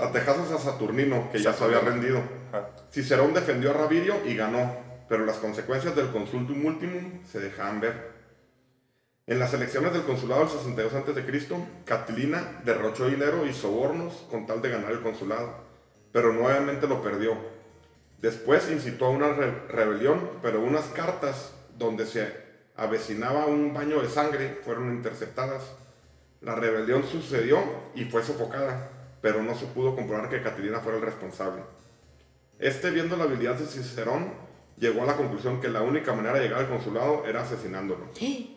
[SPEAKER 2] A Tejazos a Saturnino, que ya se había rendido.
[SPEAKER 3] Ajá.
[SPEAKER 2] Cicerón defendió a Ravirio y ganó, pero las consecuencias del consultum ultimum se dejaban ver. En las elecciones del consulado del 62 a.C., Catilina derrochó dinero y sobornos con tal de ganar el consulado, pero nuevamente lo perdió. Después incitó a una re- rebelión, pero unas cartas donde se avecinaba un baño de sangre fueron interceptadas. La rebelión sucedió y fue sofocada, pero no se pudo comprobar que Catilina fuera el responsable. Este, viendo la habilidad de Cicerón, llegó a la conclusión que la única manera de llegar al consulado era asesinándolo.
[SPEAKER 4] Sí,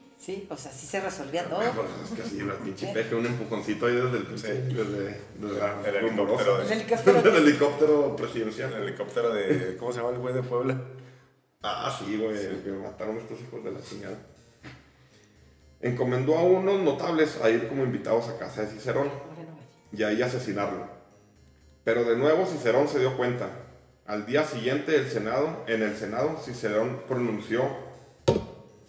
[SPEAKER 4] o sea, sí se resolvía todo.
[SPEAKER 2] Pues es que así, la pinche peje, un empujoncito ahí desde el
[SPEAKER 3] Sí.
[SPEAKER 2] desde, desde la
[SPEAKER 3] El helicóptero.
[SPEAKER 4] El
[SPEAKER 3] de-
[SPEAKER 4] helicóptero.
[SPEAKER 2] Desde el helicóptero presidencial.
[SPEAKER 3] El helicóptero de. ¿Cómo se llama el güey de Puebla?
[SPEAKER 2] Ah, sí, güey, que mataron a estos hijos de la chingada. Encomendó a unos notables a ir como invitados a casa de Cicerón y ahí asesinarlo. Pero de nuevo Cicerón se dio cuenta. Al día siguiente el Senado, en el Senado Cicerón pronunció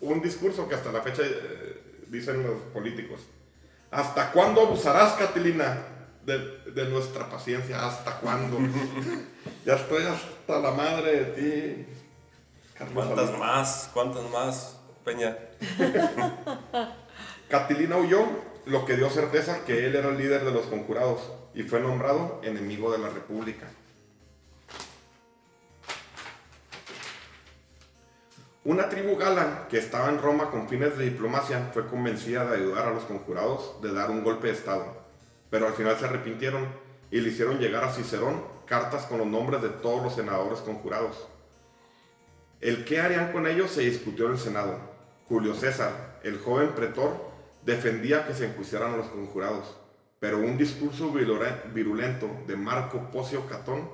[SPEAKER 2] un discurso que hasta la fecha eh, dicen los políticos. ¿Hasta cuándo abusarás, Catilina, de, de nuestra paciencia? ¿Hasta cuándo? ya estoy hasta la madre de ti. Carlos
[SPEAKER 3] ¿Cuántas más? ¿Cuántas más, Peña?
[SPEAKER 2] Catilina huyó, lo que dio certeza que él era el líder de los conjurados y fue nombrado enemigo de la República. Una tribu gala que estaba en Roma con fines de diplomacia fue convencida de ayudar a los conjurados de dar un golpe de Estado, pero al final se arrepintieron y le hicieron llegar a Cicerón cartas con los nombres de todos los senadores conjurados. El qué harían con ellos se discutió en el Senado. Julio César, el joven pretor, defendía que se enjuiciaran a los conjurados, pero un discurso virule- virulento de Marco Pocio Catón,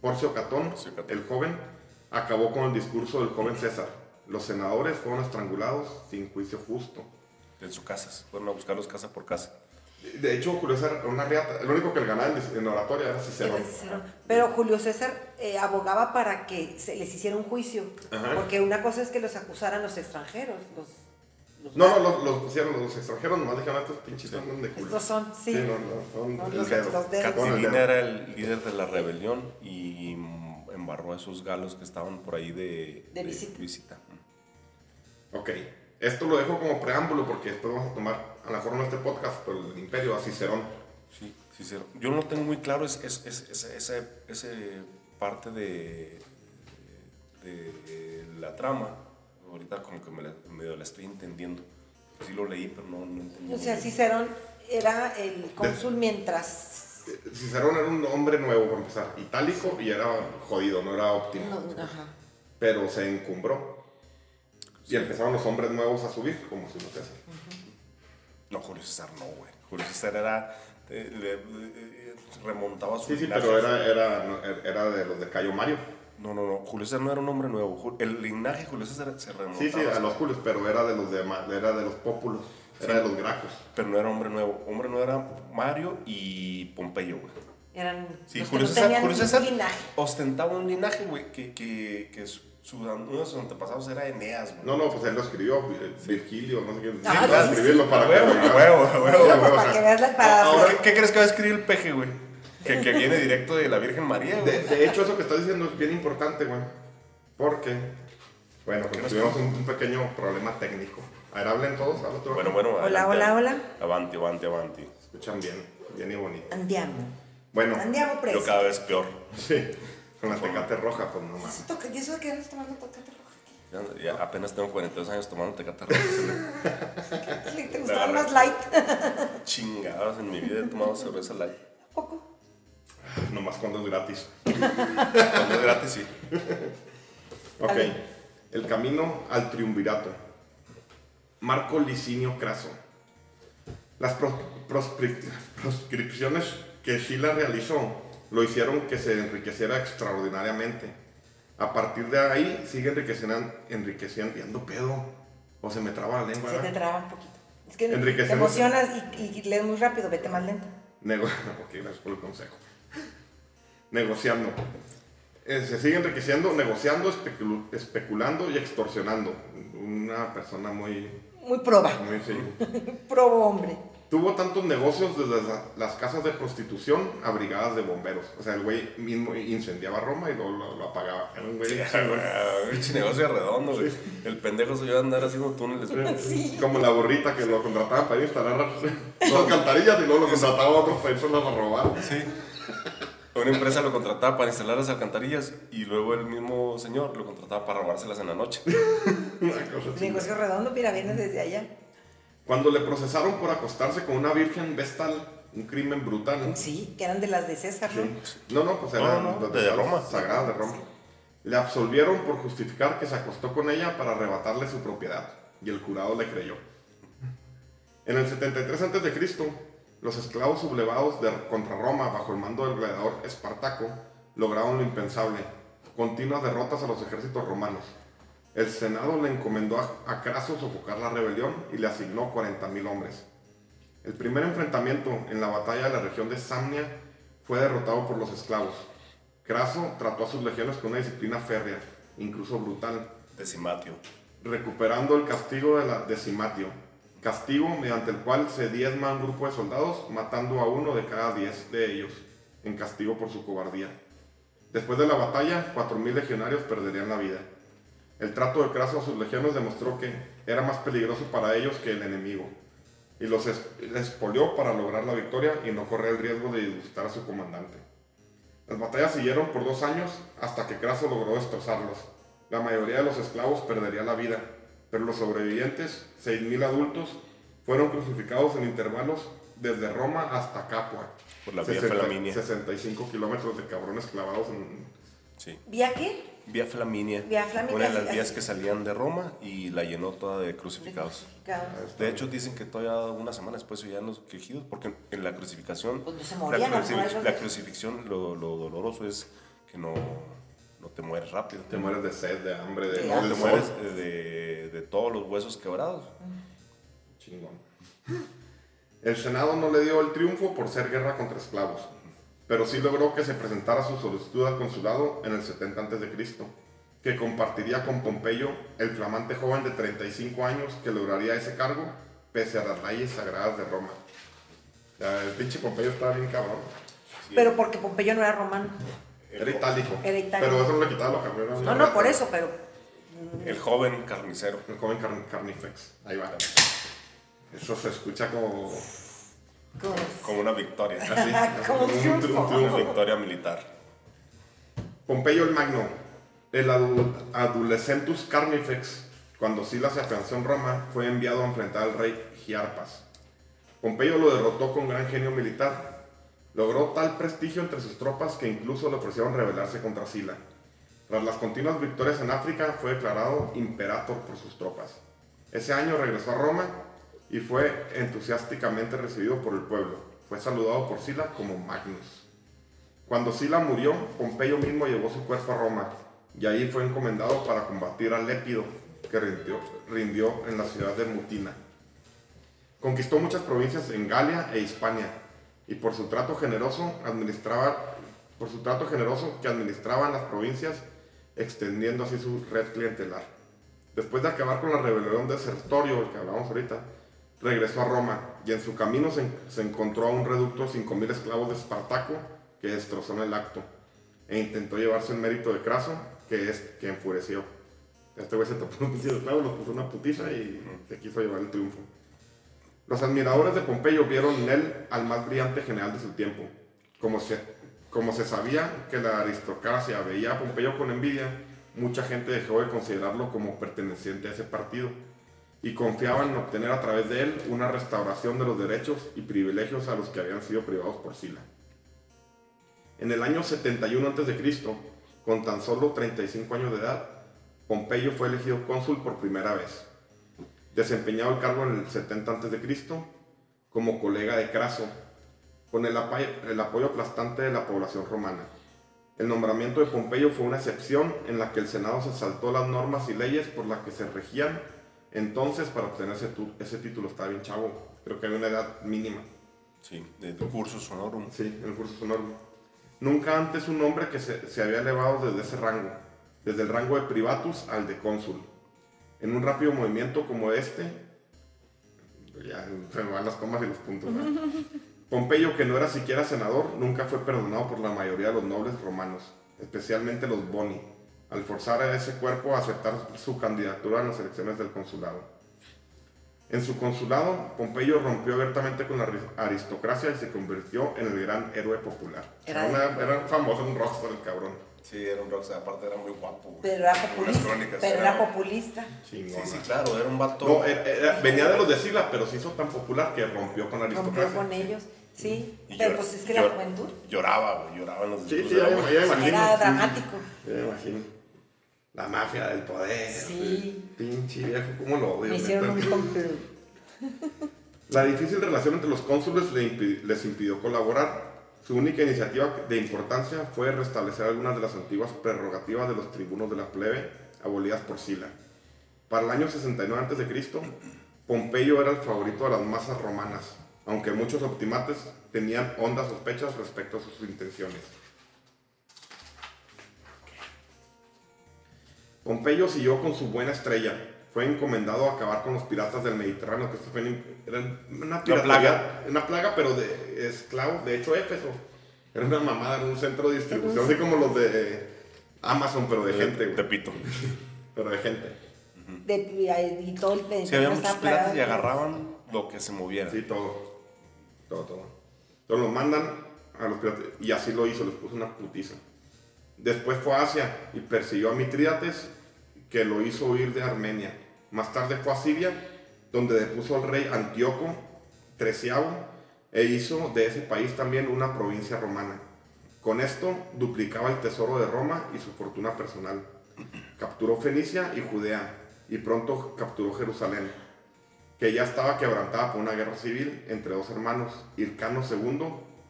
[SPEAKER 2] Porcio Catón. el joven, acabó con el discurso del joven César. Los senadores fueron estrangulados sin juicio justo.
[SPEAKER 3] En su casa. Fueron a buscarlos casa por casa.
[SPEAKER 2] De hecho, Julio César era una riata. El único que le ganaba en, oratoria era Cicerón.
[SPEAKER 4] Pero Julio César eh, abogaba para que se les hiciera un juicio.
[SPEAKER 2] Ajá.
[SPEAKER 4] Porque una cosa es que los acusaran los extranjeros. Los, los
[SPEAKER 2] No, no, los, los pusieron los extranjeros, nomás dijeron estos pinches andan de culo.
[SPEAKER 4] Estos son, sí.
[SPEAKER 2] Sí, no, no, son
[SPEAKER 4] los-
[SPEAKER 2] dedo.
[SPEAKER 4] los dedos.
[SPEAKER 3] Catilina era el líder de la rebelión y embarró a esos galos que estaban por ahí de,
[SPEAKER 4] De visita.
[SPEAKER 2] Ok, esto lo dejo como preámbulo porque después vamos a tomar, a lo mejor no este podcast, pero el imperio a Cicerón.
[SPEAKER 3] Sí, Cicerón. Yo no tengo muy claro es, es, es- parte de, de la trama. Ahorita como que me la, medio la estoy entendiendo. Sí lo leí, pero no, no entendí.
[SPEAKER 4] O sea. Cicerón era el cónsul mientras...
[SPEAKER 2] Cicerón era un hombre nuevo para empezar, itálico y era jodido, no era óptimo.
[SPEAKER 4] no, ajá.
[SPEAKER 2] Pero se encumbró. Y empezaron los hombres nuevos a subir, como si no se hace.
[SPEAKER 3] No, Julio César no, güey. Julio César era... eh, le- eh, remontaba su
[SPEAKER 2] Sí, sí,
[SPEAKER 3] linaje.
[SPEAKER 2] pero era, era, no, era de los de Cayo Mario.
[SPEAKER 3] No, no, no. Julio César no era un hombre nuevo. Ju- El linaje de Julio César se remontaba.
[SPEAKER 2] Sí, sí, a los Julios, pero era de los de, Ma- era de los Pópulos, era
[SPEAKER 3] Sí.
[SPEAKER 2] de los Gracos.
[SPEAKER 3] Pero no era hombre nuevo. Hombre nuevo era Mario y Pompeyo, güey.
[SPEAKER 4] Eran
[SPEAKER 3] Sí,
[SPEAKER 4] los que
[SPEAKER 3] Julio
[SPEAKER 4] no
[SPEAKER 3] César,
[SPEAKER 4] tenían
[SPEAKER 3] Julio César
[SPEAKER 4] linaje.
[SPEAKER 3] ostentaba un linaje, güey, que, que, que su, su- uno de sus antepasados era Eneas, güey.
[SPEAKER 2] No, no, pues él lo escribió, eh, Virgilio, no sé quién.
[SPEAKER 4] Ah,
[SPEAKER 2] Sí,
[SPEAKER 4] sí,
[SPEAKER 2] escribirlo para
[SPEAKER 3] A huevo,
[SPEAKER 2] que-
[SPEAKER 3] a huevo,
[SPEAKER 2] o
[SPEAKER 4] para
[SPEAKER 2] sea,
[SPEAKER 4] que veas la para
[SPEAKER 2] ahora-
[SPEAKER 3] ¿Qué, qué crees que va a escribir el peje, güey? Que, que viene directo de la Virgen María, güey.
[SPEAKER 2] De, de hecho, eso que estás diciendo es bien importante, güey. Porque, bueno, pues tuvimos un, un pequeño problema técnico. A ver, hablen todos, habla tú.
[SPEAKER 3] Bueno, bueno,
[SPEAKER 4] Hola,
[SPEAKER 3] adelante.
[SPEAKER 4] hola, hola.
[SPEAKER 3] Avanti, avanti, avanti.
[SPEAKER 2] Escuchan bien, bien y bonito.
[SPEAKER 4] Andiamo.
[SPEAKER 2] Bueno,
[SPEAKER 4] Andiamo
[SPEAKER 3] Yo
[SPEAKER 4] preso.
[SPEAKER 3] cada vez peor.
[SPEAKER 2] sí, con la tecate roja, pues no
[SPEAKER 4] ¿Y eso de que andas tomando tocate roja?
[SPEAKER 3] Ya, ya apenas tengo 42 años tomando tecate roja.
[SPEAKER 4] ¿Qué ¿Te gustaba
[SPEAKER 3] verdad.
[SPEAKER 4] más light?
[SPEAKER 3] Chingados, en mi vida he tomado cerveza light.
[SPEAKER 4] Poco.
[SPEAKER 2] Nomás cuando es gratis.
[SPEAKER 3] Cuando es gratis, sí.
[SPEAKER 2] Ok, el camino al triunvirato. Marco Licinio Craso. Las proscripciones que Sila realizó lo hicieron que se enriqueciera extraordinariamente. A partir de ahí sigue enriqueciendo, enriqueciendo, y ando pedo. O se me traba la lengua.
[SPEAKER 4] Se te traba un poquito. Es que te emocionas y, y lees muy rápido, vete más lento.
[SPEAKER 2] Nego- ok, gracias por el consejo. Negociando. Eh, se sigue enriqueciendo, negociando, especulu- especulando y extorsionando. Una persona muy,
[SPEAKER 4] Muy proba.
[SPEAKER 2] muy sí.
[SPEAKER 4] Probo hombre.
[SPEAKER 2] Tuvo tantos negocios desde la- las casas de prostitución a brigadas de bomberos. O sea, el güey mismo incendiaba Roma y luego lo, lo apagaba. Era un güey
[SPEAKER 3] Pinche negocio redondo, güey. El pendejo se iba a andar haciendo túneles, güey.
[SPEAKER 4] Sí.
[SPEAKER 2] Como la burrita que lo contrataban para ir a instalar las alcantarillas y luego lo contrataba a otros personas a robar.
[SPEAKER 3] Sí. Una empresa lo contrataba para instalar las alcantarillas y luego el mismo señor lo contrataba para robárselas en la noche.
[SPEAKER 2] Una cosa chingona.
[SPEAKER 4] Negocio redondo, mira, viene desde allá.
[SPEAKER 2] Cuando le procesaron por acostarse con una virgen vestal, un crimen brutal.
[SPEAKER 4] Sí, que eran de las de César, ¿no?
[SPEAKER 2] Sí. No, no, pues era
[SPEAKER 3] No, no,
[SPEAKER 2] de,
[SPEAKER 3] de Roma.
[SPEAKER 2] Sagrada de Roma. Le absolvieron por justificar que se acostó con ella para arrebatarle su propiedad, y el jurado le creyó. En el 73 a.C., los esclavos sublevados de, contra Roma bajo el mando del gladiador Espartaco lograron lo impensable, continuas derrotas a los ejércitos romanos. El Senado le encomendó a, Craso sofocar la rebelión y le asignó 40.000 hombres. El primer enfrentamiento en la batalla de la región de Samnia fue derrotado por los esclavos. Craso trató a sus legiones con una disciplina férrea, incluso brutal,
[SPEAKER 3] Decimatio.
[SPEAKER 2] recuperando el castigo de la decimatio, castigo mediante el cual se diezma a un grupo de soldados, matando a uno de cada diez de ellos, en castigo por su cobardía. Después de la batalla, 4.000 legionarios perderían la vida. El trato de Craso a sus legiones demostró que era más peligroso para ellos que el enemigo, y los es- expolió para lograr la victoria y no correr el riesgo de disgustar a su comandante. Las batallas siguieron por dos años hasta que Craso logró destrozarlos. La mayoría de los esclavos perdería la vida, pero los sobrevivientes, 6.000 adultos, fueron crucificados en intervalos desde Roma hasta Capua.
[SPEAKER 3] Por la vía
[SPEAKER 2] 60
[SPEAKER 3] Flaminia.
[SPEAKER 2] 65 kilómetros de cabrones clavados en...
[SPEAKER 3] Sí.
[SPEAKER 4] ¿Vía qué?
[SPEAKER 3] Vía Flaminia.
[SPEAKER 4] Vía Flaminia,
[SPEAKER 3] Una de las vías que salían de Roma y la llenó toda de crucificados. De hecho, dicen que todavía una semana después se los quejidos, porque en la crucificación,
[SPEAKER 4] Pues se
[SPEAKER 3] la, crucifixión, lo, lo doloroso es que no, no te mueres rápido.
[SPEAKER 2] Te mueres de sed, de hambre, de...
[SPEAKER 3] No, te mueres de, de- de todos los huesos quebrados.
[SPEAKER 2] Chingón. El Senado no le dio el triunfo por ser guerra contra esclavos, pero sí logró que se presentara su solicitud al consulado en el 70 a.C., que compartiría con Pompeyo, el flamante joven de 35 años que lograría ese cargo pese a las leyes sagradas de Roma. O sea, el pinche Pompeyo estaba bien cabrón.
[SPEAKER 4] Pero porque Pompeyo no era romano.
[SPEAKER 2] Era itálico.
[SPEAKER 4] Era itálico.
[SPEAKER 2] Pero eso no le quitaba lo cabrón.
[SPEAKER 4] No, no, por eso, pero
[SPEAKER 3] El joven carnicero.
[SPEAKER 2] El joven car- carnifex. Ahí va. Eso se escucha como...
[SPEAKER 4] como-
[SPEAKER 3] Como una victoria.
[SPEAKER 2] Así,
[SPEAKER 4] Como un
[SPEAKER 2] un
[SPEAKER 4] triunfo.
[SPEAKER 2] triunfo.
[SPEAKER 3] Una victoria militar.
[SPEAKER 2] Pompeyo el Magno, el Adolescentus Carnifex, cuando Sila se afianzó en Roma, fue enviado a enfrentar al rey Giarpas. Pompeyo lo derrotó con gran genio militar. Logró tal prestigio entre sus tropas que incluso le ofrecieron rebelarse contra Sila. Tras las continuas victorias en África, fue declarado imperator por sus tropas. Ese año regresó a Roma y fue entusiásticamente recibido por el pueblo. Fue saludado por Sila como Magnus. Cuando Sila murió, Pompeyo mismo llevó su cuerpo a Roma y ahí fue encomendado para combatir a Lépido, que rindió, en la ciudad de Mutina. Conquistó muchas provincias en Galia e Hispania, y por su trato generoso administraba, por su trato generoso que administraban las provincias, extendiendo así su red clientelar. Después de acabar con la rebelión de Sertorio, que hablamos ahorita, regresó a Roma y en su camino se, se encontró a un reducto de 5.000 esclavos de Espartaco que destrozó en el acto e intentó llevarse el mérito de Craso, que es que enfureció. Este güey se topó un esclavos, los puso una putiza y se quiso llevar el triunfo. Los admiradores de Pompeyo vieron en él al más brillante general de su tiempo. Como se, como se sabía que la aristocracia veía a Pompeyo con envidia, mucha gente dejó de considerarlo como perteneciente a ese partido y confiaban en obtener a través de él una restauración de los derechos y privilegios a los que habían sido privados por Sila. En el año 71 a.C., con tan solo 35 años de edad, Pompeyo fue elegido cónsul por primera vez. Desempeñado el cargo en el 70 a.C. como colega de Craso, con el, apoyo, el apoyo aplastante de la población romana. El nombramiento de Pompeyo fue una excepción en la que el Senado se saltó las normas y leyes por las que se regían entonces para obtener ese, tu- ese título. Estaba bien chavo, creo que había una edad mínima.
[SPEAKER 3] Sí, de, cursus honorum.
[SPEAKER 2] Sí, en el curso sonoro. Nunca antes un hombre que se, se había elevado desde ese rango, desde el rango de privatus al de cónsul. En un rápido movimiento como este, ya se me van las comas y los puntos. ¿verdad? Pompeyo, que no era siquiera senador, nunca fue perdonado por la mayoría de los nobles romanos, especialmente los boni, al forzar a ese cuerpo a aceptar su candidatura en las elecciones del consulado. En su consulado, Pompeyo rompió abiertamente con la ari- aristocracia y se convirtió en el gran héroe popular.
[SPEAKER 4] Era-
[SPEAKER 2] Era, una- era famoso, un rockstar el cabrón.
[SPEAKER 3] Sí, era un rockstar, aparte era muy guapo. güey.
[SPEAKER 4] Pero era populista. Pero
[SPEAKER 3] era-
[SPEAKER 4] populista.
[SPEAKER 3] Sí, sí, claro, era un vato.
[SPEAKER 2] No, era- era- venía de los de Sila, pero se hizo tan popular que rompió con la
[SPEAKER 4] Rompió
[SPEAKER 2] aristocracia.
[SPEAKER 4] con ellos. Sí.
[SPEAKER 3] Y
[SPEAKER 4] Pero pues es que la juventud
[SPEAKER 3] Lloraba, güey, lloraba en los
[SPEAKER 2] Sí,
[SPEAKER 3] discursos,
[SPEAKER 2] sí, ya, ya imagino.
[SPEAKER 4] era
[SPEAKER 2] sí.
[SPEAKER 4] dramático.
[SPEAKER 2] Ya me imagino. La mafia del poder.
[SPEAKER 4] Sí.
[SPEAKER 2] Pinche viejo, ¿cómo lo odio?
[SPEAKER 4] Me hicieron un complot.
[SPEAKER 2] La difícil relación entre los cónsules les impidió colaborar. Su única iniciativa de importancia fue restablecer algunas de las antiguas prerrogativas de los tribunos de la plebe abolidas por Sila. Para el año 69 a.C., Pompeyo era el favorito de las masas romanas, aunque muchos optimates tenían hondas sospechas respecto a sus intenciones. Pompeyo siguió con su buena estrella. Fue encomendado a acabar con los piratas del Mediterráneo, que esto fue una
[SPEAKER 3] plaga.
[SPEAKER 2] una plaga, pero de esclavos. De hecho, Éfeso era una mamada, era un centro de distribución, así como los de Amazon, pero de gente, güey.
[SPEAKER 3] Tepito.
[SPEAKER 2] Pero de gente.
[SPEAKER 4] De, y, todo el
[SPEAKER 3] Sí, había muchos piratas y
[SPEAKER 4] de-
[SPEAKER 3] agarraban lo que se moviera.
[SPEAKER 2] Sí, todo. Todo, todo. Entonces lo mandan a los piratas. Y así lo hizo, les puso una putiza. Después fue a Asia y persiguió a Mitrídates, que lo hizo huir de Armenia. Más tarde fue a Siria, donde depuso al rey Antíoco XIII e hizo de ese país también una provincia romana. Con esto duplicaba el tesoro de Roma y su fortuna personal. Capturó Fenicia y Judea y pronto capturó Jerusalén que ya estaba quebrantada por una guerra civil entre dos hermanos, Hircano II,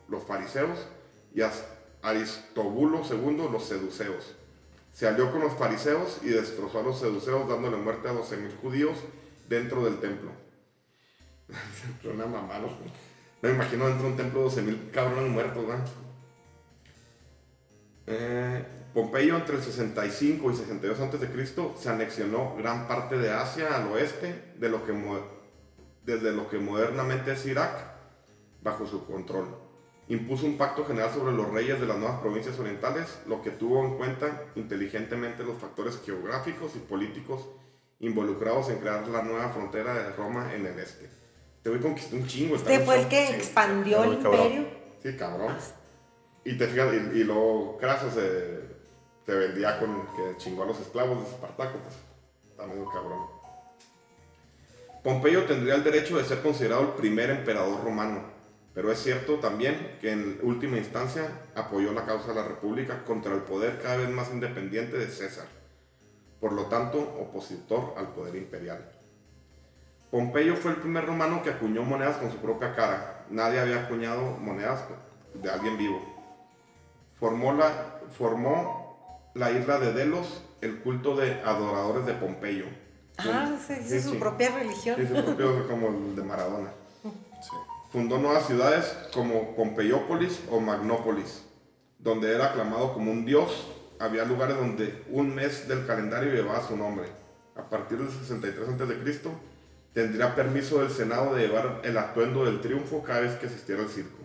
[SPEAKER 2] los fariseos, y Aristobulo II, los seduceos. Se alió con los fariseos y destrozó a los seduceos dándole muerte a 12.000 judíos dentro del templo. una mamá, ¿no? Me imagino dentro de un templo 12.000 cabrones muertos, ¿verdad? Eh, Pompeyo entre el 65 y 62 a.C. se anexionó gran parte de Asia al oeste, de lo que desde lo que modernamente es Irak, bajo su control. Impuso un pacto general sobre los reyes de las nuevas provincias orientales, lo que tuvo en cuenta inteligentemente los factores geográficos y políticos involucrados en crear la nueva frontera de Roma en el este. Te voy a conquistar un chingo. está
[SPEAKER 4] Este fue el que expandió el
[SPEAKER 3] cabrón.
[SPEAKER 4] imperio.
[SPEAKER 2] Sí, cabrón. Y te fijas, y, y luego Craso se, se vendía con que chingó a los esclavos de Espartaco, pues. Está medio cabrón. Pompeyo tendría el derecho de ser considerado el primer emperador romano, pero es cierto también que en última instancia apoyó la causa de la República contra el poder cada vez más independiente de César, por lo tanto opositor al poder imperial. Pompeyo fue el primer romano que acuñó monedas con su propia cara. Nadie había acuñado monedas de alguien vivo. Formó la, formó la isla de Delos, el culto de adoradores de Pompeyo.
[SPEAKER 4] Ah, hizo
[SPEAKER 2] Sí,
[SPEAKER 4] su
[SPEAKER 2] sí.
[SPEAKER 4] propia religión.
[SPEAKER 2] Sí, su propio como el de Maradona.
[SPEAKER 3] Sí.
[SPEAKER 2] Fundó nuevas ciudades como Pompeyópolis o Magnópolis, donde era aclamado como un dios. Había lugares donde un mes del calendario llevaba su nombre. A partir del 63 a.C., tendría permiso del Senado de llevar el atuendo del triunfo cada vez que asistiera al circo.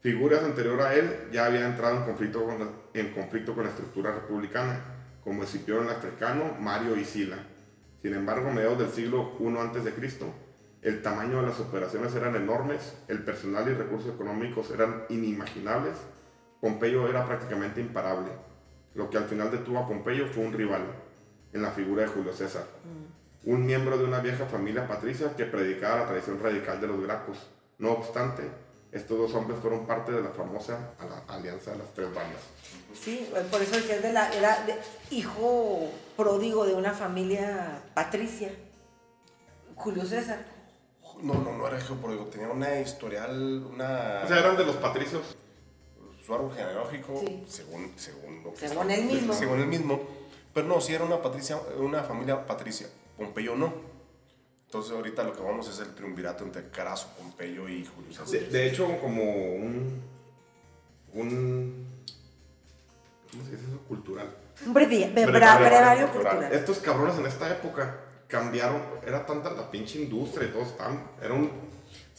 [SPEAKER 2] Figuras anterior a él ya habían entrado en conflicto con la, en conflicto con la estructura republicana, como Escipión el Africano, Mario y Sila. Sin embargo, a mediados del siglo I a.C., el tamaño de las operaciones eran enormes, el personal y recursos económicos eran inimaginables, Pompeyo era prácticamente imparable. Lo que al final detuvo a Pompeyo fue un rival, en la figura de Julio César, un miembro de una vieja familia patricia que predicaba la tradición radical de los Gracos. No obstante, estos dos hombres fueron parte de la famosa alianza de las tres bandas.
[SPEAKER 4] Sí, por eso decía de la, era de- hijo pródigo de una familia patricia, Julio César.
[SPEAKER 3] No, no, no era geopródigo, tenía una historial, una...
[SPEAKER 2] O sea, eran de los patricios.
[SPEAKER 3] su árbol genealógico,
[SPEAKER 4] Sí.
[SPEAKER 3] según, según, lo que
[SPEAKER 4] Según él mismo.
[SPEAKER 3] Según él mismo. Pero no, sí era una, patricia, una familia patricia. Pompeyo no. Entonces ahorita lo que vamos es el triunvirato entre Carazo, Pompeyo y Julio César.
[SPEAKER 2] De, de hecho, como un. un. ¿Cómo se dice eso? Cultural.
[SPEAKER 4] Un
[SPEAKER 3] cultural.
[SPEAKER 2] Estos cabrones en esta época cambiaron. Era tanta la pinche industria y todo tan. Era un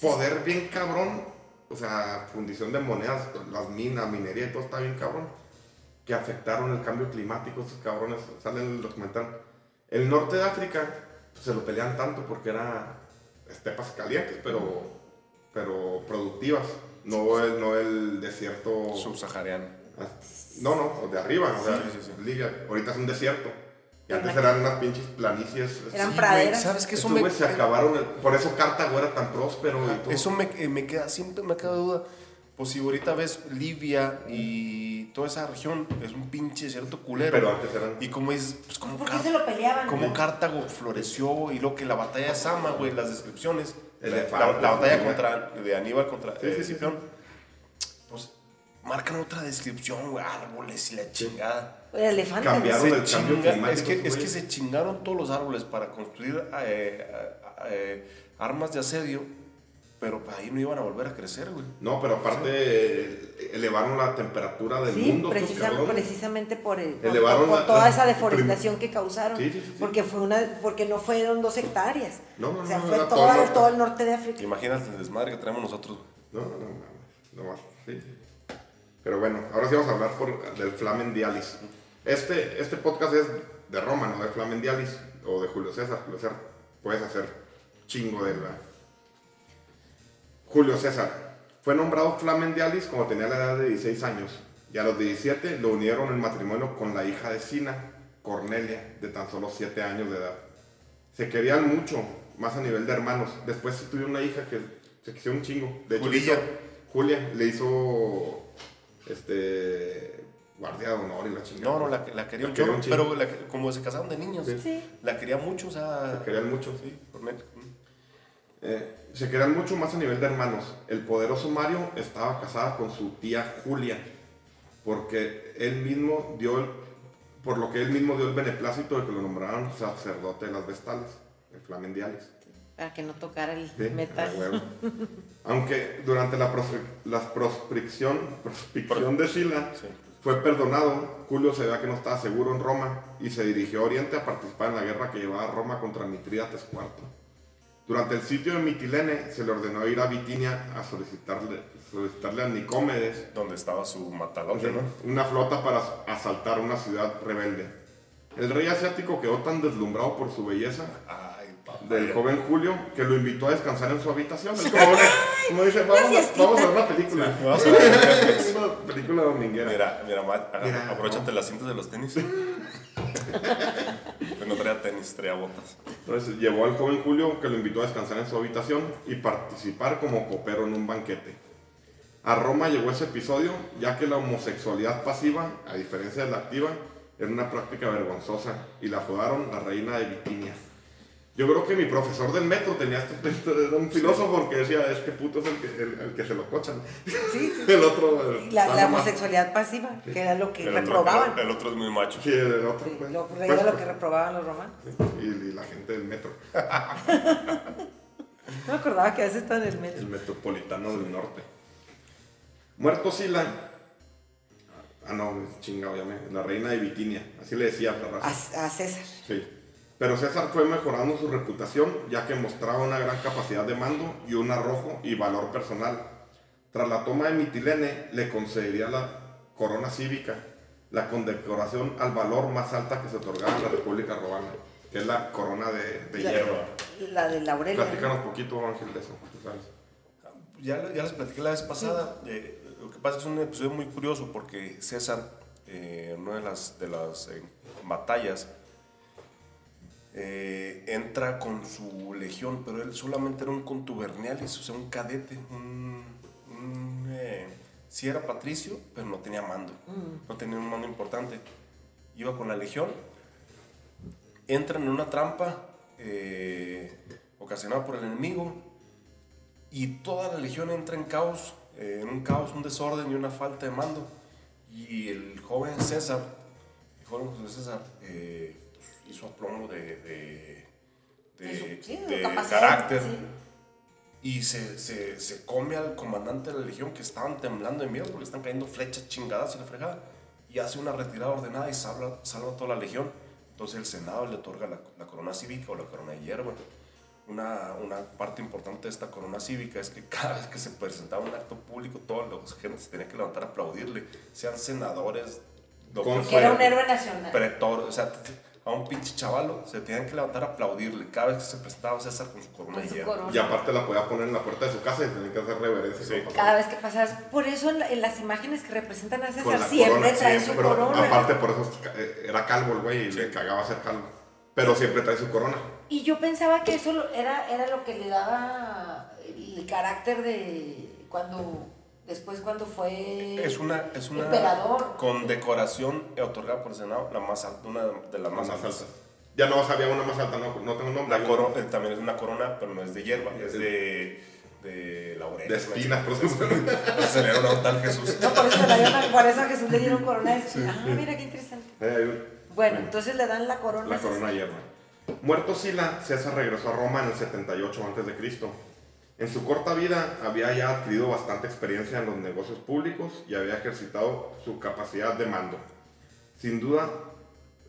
[SPEAKER 2] poder bien cabrón. O sea, fundición de monedas, las minas, minería y todo está bien cabrón. Que afectaron el cambio climático. Estos cabrones salen en el documental. El norte de África pues, se lo pelean tanto porque era estepas calientes, pero, pero productivas. No el, no el desierto.
[SPEAKER 3] Subsahariano.
[SPEAKER 2] Ah, No, no, de arriba, o sea,
[SPEAKER 3] Sí, sí, sí.
[SPEAKER 2] Libia, ahorita es un desierto. Y antes eran unas pinches planicies.
[SPEAKER 4] Eran
[SPEAKER 3] Sí,
[SPEAKER 4] praderas.
[SPEAKER 3] ¿Sabes qué? Eso me,
[SPEAKER 2] se acabaron, el- por eso Cartago era tan próspero y todo.
[SPEAKER 3] eso me, eh, me queda, siempre me queda duda. Pues si ahorita ves Libia y toda esa región, es un pinche desierto culero.
[SPEAKER 2] Pero antes eran-
[SPEAKER 3] Y como dices, pues como,
[SPEAKER 4] ¿Por qué
[SPEAKER 3] Car-
[SPEAKER 4] se lo peleaban?
[SPEAKER 3] como Cartago floreció y lo que la batalla de Sama, güey, las descripciones.
[SPEAKER 2] El
[SPEAKER 3] la, la- la batalla
[SPEAKER 2] ¿no?
[SPEAKER 3] contra, de Aníbal contra
[SPEAKER 2] Sí,
[SPEAKER 3] eh,
[SPEAKER 2] sí,
[SPEAKER 3] pues marcan otra descripción, güey, árboles y la chingada.
[SPEAKER 4] El elefante.
[SPEAKER 2] Cambiaron
[SPEAKER 4] ¿no?
[SPEAKER 2] el cambio
[SPEAKER 3] chinga-
[SPEAKER 2] climático,
[SPEAKER 3] es, que, es que se chingaron todos los árboles para construir eh, eh, eh, armas de asedio, pero pues ahí no iban a volver a crecer, güey.
[SPEAKER 2] No, pero aparte eh, elevaron la temperatura del
[SPEAKER 4] Sí,
[SPEAKER 2] mundo.
[SPEAKER 4] precisa-
[SPEAKER 2] cabrones.
[SPEAKER 4] precisamente por, el, por,
[SPEAKER 2] Elevaron
[SPEAKER 4] por
[SPEAKER 2] la-
[SPEAKER 4] toda
[SPEAKER 2] la-
[SPEAKER 4] esa deforestación que causaron.
[SPEAKER 2] Sí, sí, sí, sí.
[SPEAKER 4] Porque, fue una, porque no fueron dos hectáreas.
[SPEAKER 2] No, no,
[SPEAKER 4] o sea,
[SPEAKER 2] no,
[SPEAKER 4] fue
[SPEAKER 2] era
[SPEAKER 4] todo,
[SPEAKER 2] todo el norte.
[SPEAKER 4] todo el norte de África.
[SPEAKER 3] Imagínate el desmadre que traemos nosotros.
[SPEAKER 2] No, no, no, no más. Sí, sí. Pero bueno, ahora sí vamos a hablar por, del Flamen Dialis. Este, este podcast es de Roma, no de Flamen Dialis o de Julio César. Julio César, puedes hacer chingo de la. Julio César fue nombrado Flamen Dialis cuando tenía la edad de 16 años y a los 17 lo unieron en matrimonio con la hija de Sina, Cornelia, de tan solo 7 años de edad. Se querían mucho, más a nivel de hermanos. Después sí tuvieron una hija que se quisieron un chingo. De hecho,
[SPEAKER 3] Julia.
[SPEAKER 2] hizo- Julia le hizo este guardia de honor y la chingada.
[SPEAKER 3] No, no, la, la quería
[SPEAKER 2] La
[SPEAKER 3] un
[SPEAKER 2] quería
[SPEAKER 3] chorro,
[SPEAKER 2] un chingo.
[SPEAKER 3] pero la- como se casaron de niños,
[SPEAKER 2] Sí.
[SPEAKER 4] Sí.
[SPEAKER 3] la quería mucho, o sea...
[SPEAKER 2] Se querían mucho.
[SPEAKER 3] Sí, Cornelio.
[SPEAKER 2] Eh, se querían mucho más a nivel de hermanos. El poderoso Mario estaba casada con su tía Julia, porque él mismo dio, el- por lo que él mismo dio el beneplácito de que lo nombraran sacerdote de las Vestales, el Flamendiales.
[SPEAKER 4] Para que no tocara el
[SPEAKER 2] Sí,
[SPEAKER 4] metal.
[SPEAKER 2] Aunque durante la, prospe- la proscripción, proscripción de Sila
[SPEAKER 3] Sí.
[SPEAKER 2] Fue perdonado, Julio se veía que no estaba seguro en Roma y se dirigió a Oriente a participar en la guerra que llevaba Roma contra Mitrídates IV. Durante el sitio de Mitilene se le ordenó ir a Bitinia a solicitarle, solicitarle a Nicómedes
[SPEAKER 3] Donde estaba su matalote, ¿no?
[SPEAKER 2] una flota para asaltar una ciudad rebelde. El rey asiático quedó tan deslumbrado por su belleza
[SPEAKER 3] papá.
[SPEAKER 2] Del joven Julio que lo invitó a descansar en su habitación. Es como, como dice, vamos, a-
[SPEAKER 4] siestita.
[SPEAKER 2] vamos a ver una película.
[SPEAKER 3] Vamos a ver.
[SPEAKER 2] una película dominguera.
[SPEAKER 3] Mira, mira,
[SPEAKER 2] Mira.
[SPEAKER 3] aprovechate las cintas de los tenis. No traía tenis, traía botas.
[SPEAKER 2] Entonces llevó al joven Julio que lo invitó a descansar en su habitación y participar como copero en un banquete. A Roma llegó ese episodio ya que la homosexualidad pasiva, a diferencia de la activa, era una práctica vergonzosa y la apodaron la reina de Bitinia. Yo creo que mi profesor del metro tenía este, este- era un filósofo porque decía, es que puto es el que, el, el que se lo cochan.
[SPEAKER 4] Sí, sí.
[SPEAKER 2] El otro...
[SPEAKER 4] La, homosexualidad pasiva, que era lo que
[SPEAKER 3] otro,
[SPEAKER 4] reprobaban.
[SPEAKER 3] el, el otro es muy macho.
[SPEAKER 2] Sí, el otro.
[SPEAKER 4] Sí,
[SPEAKER 2] pues,
[SPEAKER 4] lo,
[SPEAKER 2] pues,
[SPEAKER 4] era lo
[SPEAKER 2] pues,
[SPEAKER 4] que reprobaban los romanos.
[SPEAKER 2] y, y la gente del metro.
[SPEAKER 4] No me acordaba que a veces está en el
[SPEAKER 2] el
[SPEAKER 4] metro.
[SPEAKER 2] metropolitano del norte. Muerto Sila. Ah, no, chingado, ya me. La reina de Bitinia, así le decía a la raza.
[SPEAKER 4] A, a César.
[SPEAKER 2] Sí. Pero César fue mejorando su reputación ya que mostraba una gran capacidad de mando y un arrojo y valor personal. Tras la toma de Mitilene le concedería la corona cívica, la condecoración al valor más alta que se otorgaba en la República Romana, que es la corona de, de
[SPEAKER 4] La-
[SPEAKER 2] hierro.
[SPEAKER 4] La de Laurelia. ¿no?
[SPEAKER 2] Platícanos poquito, Ángel, de eso. tú sabes.
[SPEAKER 3] Ya, ya les platiqué la vez pasada. eh, lo que pasa es un episodio muy curioso porque César, eh, en una de las, de las eh, batallas, eh, entra con su legión, pero él solamente era un contubernialis, o sea, un cadete, un, un, eh, sí era patricio, pero no tenía mando, no tenía un mando importante. Iba con la legión, entran en una trampa eh, ocasionada por el enemigo, y toda la legión entra en caos, eh, en un caos, un desorden y una falta de mando. Y el joven César, el joven José César, eh, pues, hizo aplomo de, de, de,
[SPEAKER 4] De su- sí, de
[SPEAKER 3] carácter.
[SPEAKER 4] sí.
[SPEAKER 3] Y se, se, se come al comandante de la legión que estaban temblando de miedo porque le están cayendo flechas chingadas y la fregada. Y hace una retirada ordenada y salva, salva a toda la legión. Entonces el Senado le otorga la, la corona cívica o la corona de hierba. Una, una parte importante de esta corona cívica es que cada vez que se presentaba un acto público, todos los gentes se tenían que levantar a aplaudirle, sean senadores, doctores,
[SPEAKER 4] era un héroe nacional.
[SPEAKER 3] pretor, o sea, a un pinche chavalo se tenían que levantar a aplaudirle cada vez que se presentaba César con su corona
[SPEAKER 4] Con
[SPEAKER 3] de
[SPEAKER 4] su
[SPEAKER 3] hierro.
[SPEAKER 4] corona.
[SPEAKER 2] Y aparte la podía poner en la puerta de su casa y tenía que hacer reverencia.
[SPEAKER 3] Sí.
[SPEAKER 2] ¿no?
[SPEAKER 4] Cada vez que pasas. Por eso en, la- en las imágenes que representan a César siempre trae su
[SPEAKER 2] pero
[SPEAKER 4] corona.
[SPEAKER 2] Aparte, por eso eh, era calvo el güey y le cagaba ser calvo. Pero siempre trae su corona.
[SPEAKER 4] Y yo pensaba que eso era, era lo que le daba el carácter de cuando, después cuando fue
[SPEAKER 3] Es una, es una
[SPEAKER 4] emperador.
[SPEAKER 3] condecoración otorgada por el Senado, la más alta, una de las
[SPEAKER 2] Más
[SPEAKER 3] más,
[SPEAKER 2] altas.
[SPEAKER 3] altas.
[SPEAKER 2] Ya no sabía una más alta, no, no tengo nombre.
[SPEAKER 3] La corona eh, también es una corona, pero no es de hierba, es de, de laurel.
[SPEAKER 2] De espinas, por eso.
[SPEAKER 3] Se le tal Jesús.
[SPEAKER 4] No, por eso, dieron- por eso a Jesús le dieron corona. de espinas. Ah, mira qué interesante.
[SPEAKER 2] Eh,
[SPEAKER 4] Bueno, entonces le dan la corona.
[SPEAKER 2] La
[SPEAKER 4] a
[SPEAKER 2] corona hierba. Muerto Sila, César regresó a Roma en el 78 a.C. En su corta vida había ya adquirido bastante experiencia en los negocios públicos y había ejercitado su capacidad de mando. Sin duda,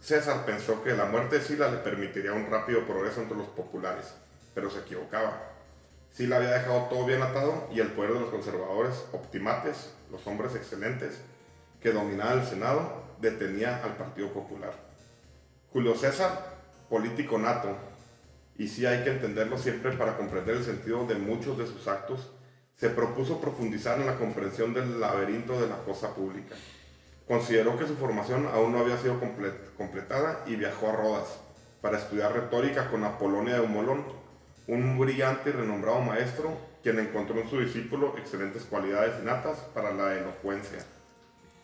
[SPEAKER 2] César pensó que la muerte de Sila le permitiría un rápido progreso entre los populares, pero se equivocaba. Sila había dejado todo bien atado y el poder de los conservadores optimates, los hombres excelentes, que dominaban el Senado, detenía al Partido Popular. Julio César, político nato, y sí hay que entenderlo siempre para comprender el sentido de muchos de sus actos, se propuso profundizar en la comprensión del laberinto de la cosa pública. Consideró que su formación aún no había sido comple- completada y viajó a Rodas para estudiar retórica con Apolonia de Humolón, un brillante y renombrado maestro quien encontró en su discípulo excelentes cualidades innatas para la elocuencia.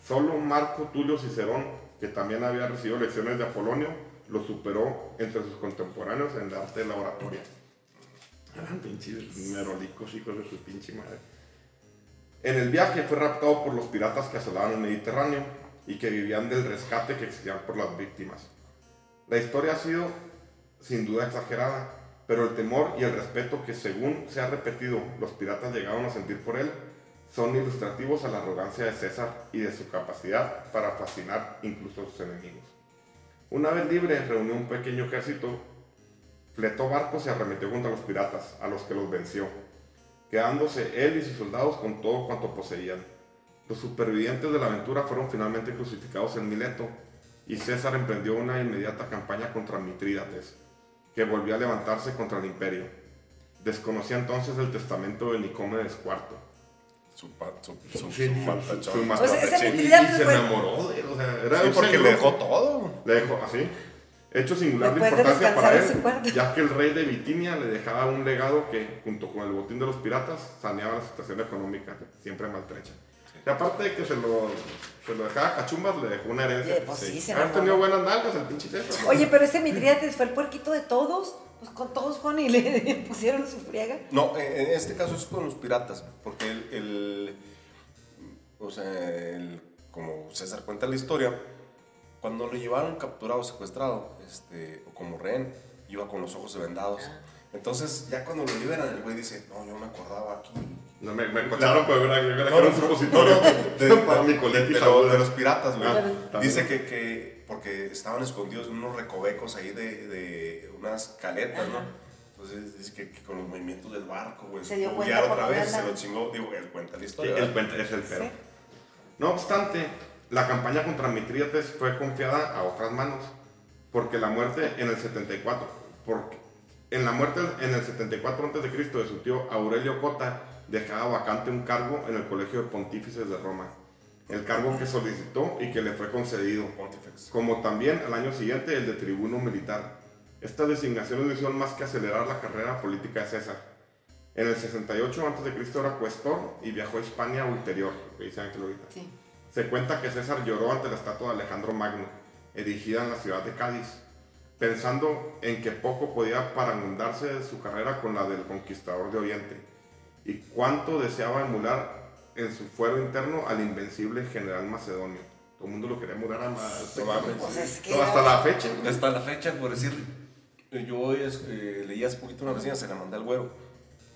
[SPEAKER 2] Solo Marco Tulio Cicerón, que también había recibido lecciones de Apolonio, lo superó entre sus contemporáneos en el arte de la oratoria. Ah, pinches merolicos, hijos de su pinche madre. En el viaje fue raptado por los piratas que asolaban el Mediterráneo y que vivían del rescate que exigían por las víctimas. La historia ha sido sin duda exagerada, pero el temor y el respeto que según se ha repetido los piratas llegaron a sentir por él son ilustrativos a la arrogancia de César y de su capacidad para fascinar incluso a sus enemigos. Una vez libre, reunió un pequeño ejército, fletó barcos y arremetió contra los piratas, a los que los venció, quedándose él y sus soldados con todo cuanto poseían. Los supervivientes de la aventura fueron finalmente crucificados en Mileto, y César emprendió una inmediata campaña contra Mitrídates, que volvió a levantarse contra el imperio. Desconocía entonces el testamento de Nicómedes IV.
[SPEAKER 3] Su, su, su,
[SPEAKER 2] Sí,
[SPEAKER 3] su
[SPEAKER 4] ese
[SPEAKER 2] maltachón. Y- se
[SPEAKER 4] fue-
[SPEAKER 2] enamoró de él, o sea, era
[SPEAKER 3] Sí,
[SPEAKER 2] un
[SPEAKER 3] porque le dejó todo.
[SPEAKER 2] le dejó así. Hecho singular de
[SPEAKER 4] Después de
[SPEAKER 2] importancia para
[SPEAKER 4] descansar en
[SPEAKER 2] él,
[SPEAKER 4] cuarto.
[SPEAKER 2] ya que el rey de Bitinia le dejaba un legado que, junto con el botín de los piratas, saneaba la situación económica, siempre maltrecha. Y aparte de que se lo, se lo dejaba a cachumbas, le dejó una herencia.
[SPEAKER 4] Eh, pues sí, se enamoró.
[SPEAKER 2] tenido buenas nalgas el pinche César.
[SPEAKER 4] Oye, pero ese Mitrídates fue el puerquito de todos. Pues con todos fueron y le pusieron su friega.
[SPEAKER 3] No, en en este caso es con los piratas, porque el, el- o sea, el- como César cuenta la historia, cuando lo llevaron capturado, secuestrado, este, o como rehén, iba con los ojos vendados. Entonces, ya cuando lo liberan, el güey dice, no, yo me acordaba aquí.
[SPEAKER 2] No, me, me cocharon, pero era, era
[SPEAKER 3] No,
[SPEAKER 2] que era
[SPEAKER 3] no,
[SPEAKER 2] un
[SPEAKER 3] no,
[SPEAKER 2] supositorio
[SPEAKER 3] no, de- de-
[SPEAKER 2] para mi
[SPEAKER 3] de, de lo- de los piratas, güey.
[SPEAKER 2] Ah.
[SPEAKER 3] Dice que, que porque estaban escondidos en unos recovecos ahí de, de unas caletas, ¿no?
[SPEAKER 4] Ajá.
[SPEAKER 3] Entonces dice que, que con los movimientos del barco, güey,
[SPEAKER 4] Se dio
[SPEAKER 3] ya
[SPEAKER 4] cuenta
[SPEAKER 3] otra vez, se lo chingó. Digo, él cuenta la
[SPEAKER 2] Sí,
[SPEAKER 3] historia.
[SPEAKER 2] el
[SPEAKER 3] ¿verdad?
[SPEAKER 2] cuento es el pero.
[SPEAKER 4] Sí.
[SPEAKER 2] No obstante, la campaña contra Mitrídates fue confiada a otras manos, porque la muerte en el 74, porque en la muerte en el 74 a.C. de su tío Aurelio Cota dejaba vacante un cargo en el Colegio de Pontífices de Roma, el cargo que solicitó y que le fue concedido,
[SPEAKER 3] Pontifex.
[SPEAKER 2] como también al año siguiente el de tribuno militar. Estas designaciones no hicieron más que acelerar la carrera política de César. En el 68 a.C. era cuestor y viajó a Hispania ulterior, que dice Ángel ahorita.
[SPEAKER 4] Sí.
[SPEAKER 2] Se cuenta que César lloró ante la estatua de Alejandro Magno, erigida en la ciudad de Cádiz, pensando en que poco podía parandarse su carrera con la del conquistador de Oriente, y cuánto deseaba emular en su fuero interno al invencible general macedonio. Todo el mundo lo quería emular a
[SPEAKER 3] mames.
[SPEAKER 4] Pues es que
[SPEAKER 2] No, hasta la fecha.
[SPEAKER 3] Hasta la fecha, por decir, yo hoy es- eh, leí hace poquito una reseña, se la mandé al güero,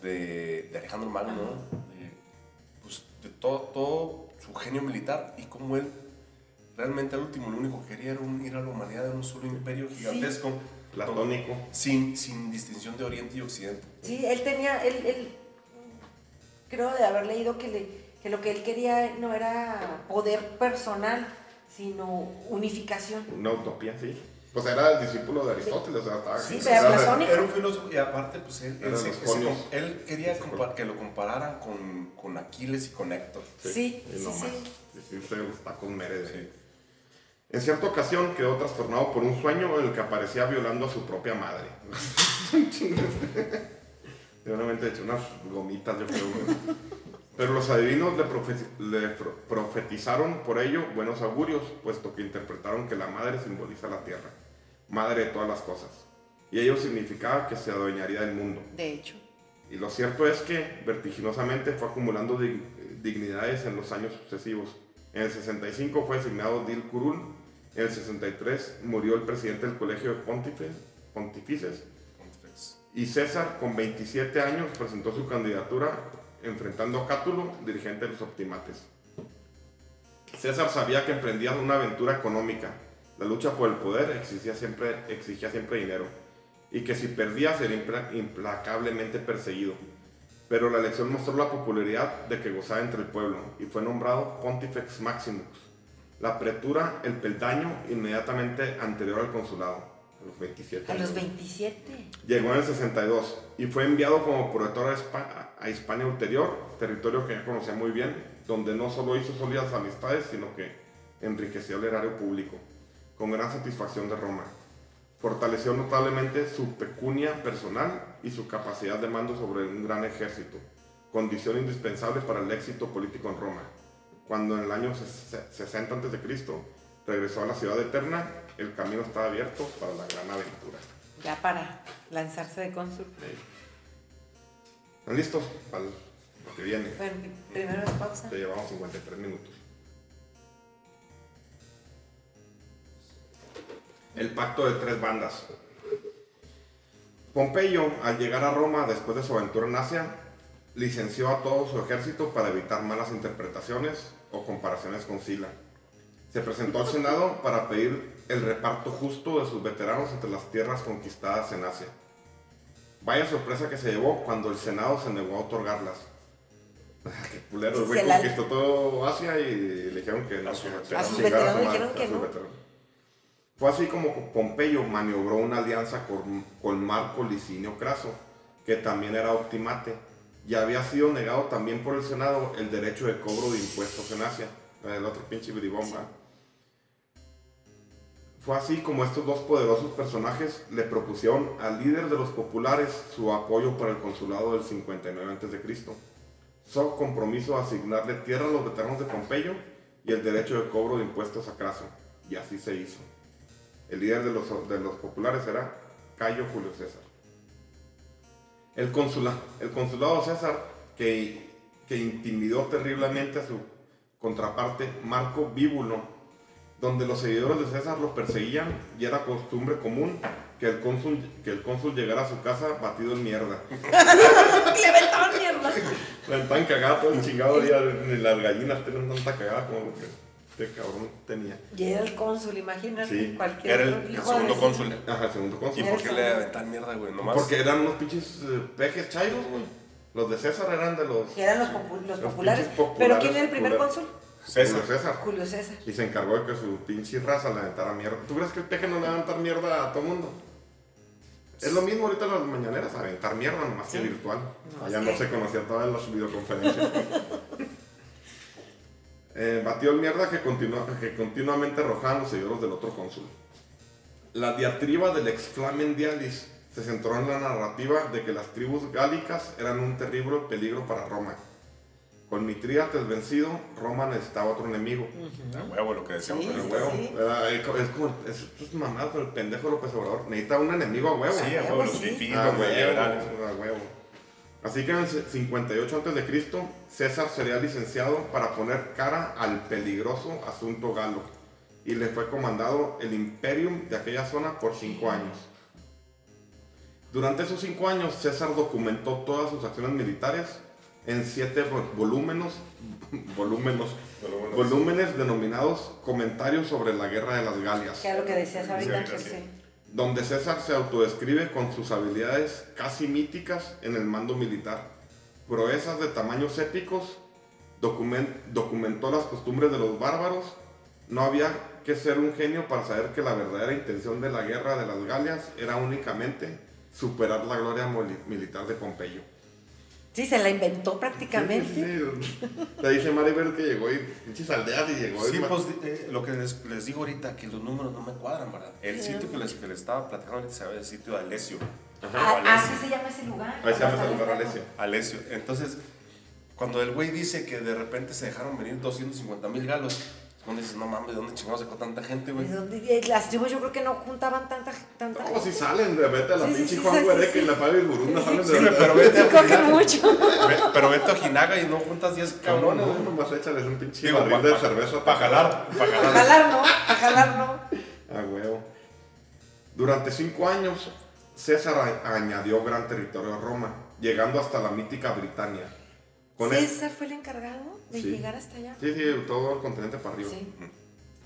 [SPEAKER 3] de, de Alejandro Magno, ¿no? De, pues, de todo, todo su genio militar y cómo él realmente al último lo único que quería era unir a la humanidad en un solo imperio gigantesco,
[SPEAKER 2] Platónico.
[SPEAKER 3] sin, sin distinción de Oriente y Occidente.
[SPEAKER 4] Sí, él tenía, él, él creo de haber leído que, le, que lo que él quería no era poder personal, sino unificación.
[SPEAKER 2] Una utopía, sí. Pues era el discípulo de Aristóteles, o sea, estaba
[SPEAKER 4] Sí, platónico.
[SPEAKER 3] Era un filósofo y aparte, pues él, él, se- él quería que lo compararan con, con Aquiles y con Héctor.
[SPEAKER 4] Sí, sí,
[SPEAKER 2] no
[SPEAKER 4] sí.
[SPEAKER 2] Sí, se tacos Mérez.
[SPEAKER 3] Sí.
[SPEAKER 2] En cierta ocasión quedó trastornado por un sueño en el que aparecía violando a su propia madre. Seguramente hecho unas gomitas, yo creo. güey. Pero los adivinos le, profe- le pro- profetizaron por ello buenos augurios, puesto que interpretaron que la madre simboliza la tierra, madre de todas las cosas. Y ello significaba que se adueñaría del mundo.
[SPEAKER 4] De hecho.
[SPEAKER 2] Y lo cierto es que vertiginosamente fue acumulando dig- dignidades en los años sucesivos. En el 65 fue designado Dil Curul, en el 63 murió el presidente del Colegio de Pontífices,
[SPEAKER 3] Pontifex.
[SPEAKER 2] Y César con 27 años presentó su candidatura enfrentando a Cátulo, dirigente de los optimates. César sabía que emprendía una aventura económica. La lucha por el poder exigía siempre, exigía siempre dinero y que si perdía sería impla- implacablemente perseguido. Pero la elección mostró la popularidad de que gozaba entre el pueblo y fue nombrado Pontifex Maximus. La pretura, el peldaño inmediatamente anterior al consulado, a los 27
[SPEAKER 4] A los
[SPEAKER 2] años.
[SPEAKER 4] 27.
[SPEAKER 2] Llegó en el 62 y fue enviado como protector a, Espa- a Hispania Ulterior, territorio que ya conocía muy bien, donde no solo hizo sólidas amistades, sino que enriqueció el erario público, con gran satisfacción de Roma. Fortaleció notablemente su pecunia personal y su capacidad de mando sobre un gran ejército, condición indispensable para el éxito político en Roma. Cuando en el año ses- 60 a.C. regresó a la ciudad eterna, el camino estaba abierto para la gran aventura.
[SPEAKER 4] Ya para lanzarse de cónsul.
[SPEAKER 2] ¿Están listos para lo que viene?
[SPEAKER 4] Bueno, primero es pausa.
[SPEAKER 2] Ya llevamos 53 minutos. El pacto de tres bandas. Pompeyo, al llegar a Roma después de su aventura en Asia, licenció a todo su ejército para evitar malas interpretaciones o comparaciones con Sila. Se presentó al Senado para pedir el reparto justo de sus veteranos entre las tierras conquistadas en Asia. Vaya sorpresa que se llevó cuando el Senado se negó a otorgarlas. Qué culero, el güey conquistó todo Asia y le dijeron que no.
[SPEAKER 3] A sus veteranos.
[SPEAKER 4] A sus
[SPEAKER 2] chingara
[SPEAKER 4] veteranos
[SPEAKER 2] su madre,
[SPEAKER 4] dijeron que no.
[SPEAKER 2] veteranos. Fue así como Pompeyo maniobró una alianza con, con Marco Licinio Craso, que también era optimate, y había sido negado también por el Senado el derecho de cobro de impuestos en Asia. El otro pinche bribomba. Fue así como estos dos poderosos personajes le propusieron al líder de los populares su apoyo para el consulado del 59 a.C. So compromiso a asignarle tierra a los veteranos de Pompeyo y el derecho de cobro de impuestos a Craso. Y así se hizo. El líder de los, de los populares era Cayo Julio César. El, consula, el consulado César, que, que intimidó terriblemente a su contraparte Marco Bíbulo, donde los seguidores de César lo perseguían y era costumbre común que el cónsul, que el cónsul llegara a su casa batido en mierda.
[SPEAKER 4] Le aventaban mierda.
[SPEAKER 2] La estaban cagados todo el chingado día, ni las gallinas tenían tanta cagada como lo que este cabrón tenía.
[SPEAKER 4] Y era el cónsul, imagínate.
[SPEAKER 2] Sí.
[SPEAKER 4] Cualquier
[SPEAKER 3] Era el,
[SPEAKER 4] otro
[SPEAKER 3] el
[SPEAKER 4] hijo
[SPEAKER 3] segundo cónsul.
[SPEAKER 2] Ajá, el segundo
[SPEAKER 3] ¿Y
[SPEAKER 2] cónsul.
[SPEAKER 3] por qué le aventan mierda, güey? Nomás.
[SPEAKER 2] Porque eran unos pinches eh, pejes chairos, güey. Los de César eran de los...
[SPEAKER 4] Que eran los, popu- los
[SPEAKER 2] Los
[SPEAKER 4] populares. Pero ¿quién era el primer cónsul?
[SPEAKER 3] César.
[SPEAKER 2] Julio César.
[SPEAKER 4] Julio César.
[SPEAKER 2] Y se encargó de que su pinche raza le aventara mierda. ¿Tú crees que el peje no le va a aventar mierda a todo mundo? Es lo mismo ahorita en las mañaneras, aventar mierda, nomás que
[SPEAKER 4] Sí.
[SPEAKER 2] virtual.
[SPEAKER 4] No,
[SPEAKER 2] Allá no
[SPEAKER 4] que-
[SPEAKER 2] se conocía todas las videoconferencias. Eh, batió el mierda que, continua- que continuamente arrojaban los seguidores del otro cónsul. La diatriba del ex Flamen Dialis se centró en la narrativa de que las tribus gálicas eran un terrible peligro para Roma. Con Mitrídates vencido, Roma necesitaba otro enemigo.
[SPEAKER 3] A huevo lo que decíamos.
[SPEAKER 4] Sí,
[SPEAKER 3] pero
[SPEAKER 2] El
[SPEAKER 3] el huevo.
[SPEAKER 2] Era- es como, es, es mamada, pero el pendejo López Obrador necesita un enemigo a huevo.
[SPEAKER 3] Sí, a huevo, los
[SPEAKER 4] Sí.
[SPEAKER 3] fifís, los
[SPEAKER 2] huevo, a huevo. Así que en el 58 a.C., César sería licenciado para poner cara al peligroso asunto galo y le fue comandado el imperium de aquella zona por cinco años. Durante esos cinco años, César documentó todas sus acciones militares en siete vo- volúmenes, volúmenes,
[SPEAKER 3] Volúmenes.
[SPEAKER 2] volúmenes denominados Comentarios sobre la Guerra de las Galias.
[SPEAKER 4] Que era lo que decías ahorita,
[SPEAKER 3] Sí,
[SPEAKER 2] donde César se autodescribe con sus habilidades casi míticas en el mando militar, proezas de tamaños épicos, document- documentó las costumbres de los bárbaros, no había que ser un genio para saber que la verdadera intención de la guerra de las Galias era únicamente superar la gloria militar de Pompeyo.
[SPEAKER 4] Sí, se la inventó prácticamente.
[SPEAKER 2] Sí, sí, sí. Le dice Maribel que llegó y pinches aldeas y llegó
[SPEAKER 3] Sí, pues eh, lo que les, les digo ahorita, que los números no me cuadran, ¿verdad? El sitio que les, que les estaba platicando ahorita se llama el sitio de Alessio.
[SPEAKER 4] Ah,
[SPEAKER 3] O
[SPEAKER 4] así se llama ese lugar.
[SPEAKER 2] Ahí se llama ese lugar,
[SPEAKER 4] está
[SPEAKER 2] Alessio.
[SPEAKER 3] Alessio. Entonces, cuando el güey dice que de repente se dejaron venir 250 mil galos, cuando dices, no mames, ¿de dónde chingados sacó tanta gente, güey?
[SPEAKER 4] ¿De dónde- Las tribus yo creo que no juntaban tanta, tanta
[SPEAKER 2] No, si salen de vete a la
[SPEAKER 4] Sí,
[SPEAKER 2] pinche
[SPEAKER 4] sí,
[SPEAKER 2] Juan
[SPEAKER 4] sí,
[SPEAKER 2] Huereque
[SPEAKER 4] sí,
[SPEAKER 2] y la Paga y Burunda salen de
[SPEAKER 3] pero vete a
[SPEAKER 4] mucho.
[SPEAKER 3] Ve- Pero vete a Ojinaga y no juntas 10 cabrones,
[SPEAKER 2] no,
[SPEAKER 3] güey.
[SPEAKER 2] nomás échales un pinche
[SPEAKER 3] Digo,
[SPEAKER 2] barril
[SPEAKER 3] pa-
[SPEAKER 2] de
[SPEAKER 3] pa-
[SPEAKER 2] cerveza
[SPEAKER 3] Para jalar, para
[SPEAKER 4] A
[SPEAKER 3] jalar.
[SPEAKER 4] jalar no, a jalar no.
[SPEAKER 2] A huevo. Durante cinco años, César a- añadió gran territorio a Roma, llegando hasta la mítica Britania. Con,
[SPEAKER 4] César fue el encargado de
[SPEAKER 2] Sí.
[SPEAKER 4] llegar hasta allá.
[SPEAKER 2] sí, sí, todo el continente para arriba.
[SPEAKER 4] Sí.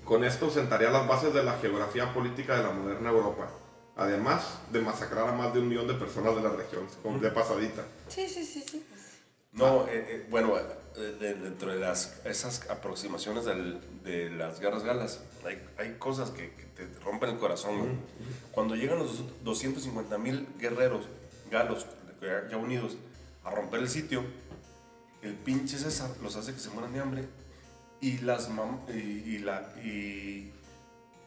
[SPEAKER 2] Con esto sentaría las bases de la geografía política de la moderna Europa, además de masacrar a más de un millón de personas de la región, de pasadita.
[SPEAKER 4] Sí, sí, sí, sí.
[SPEAKER 3] No, eh, eh, bueno, eh, de- dentro de las, esas aproximaciones del- de las guerras galas, hay, hay cosas que, que te rompen el corazón. güey. Cuando llegan los 250 mil guerreros galos ya unidos a romper el sitio, el pinche César los hace que se mueran de hambre y las, mam- y, y la, y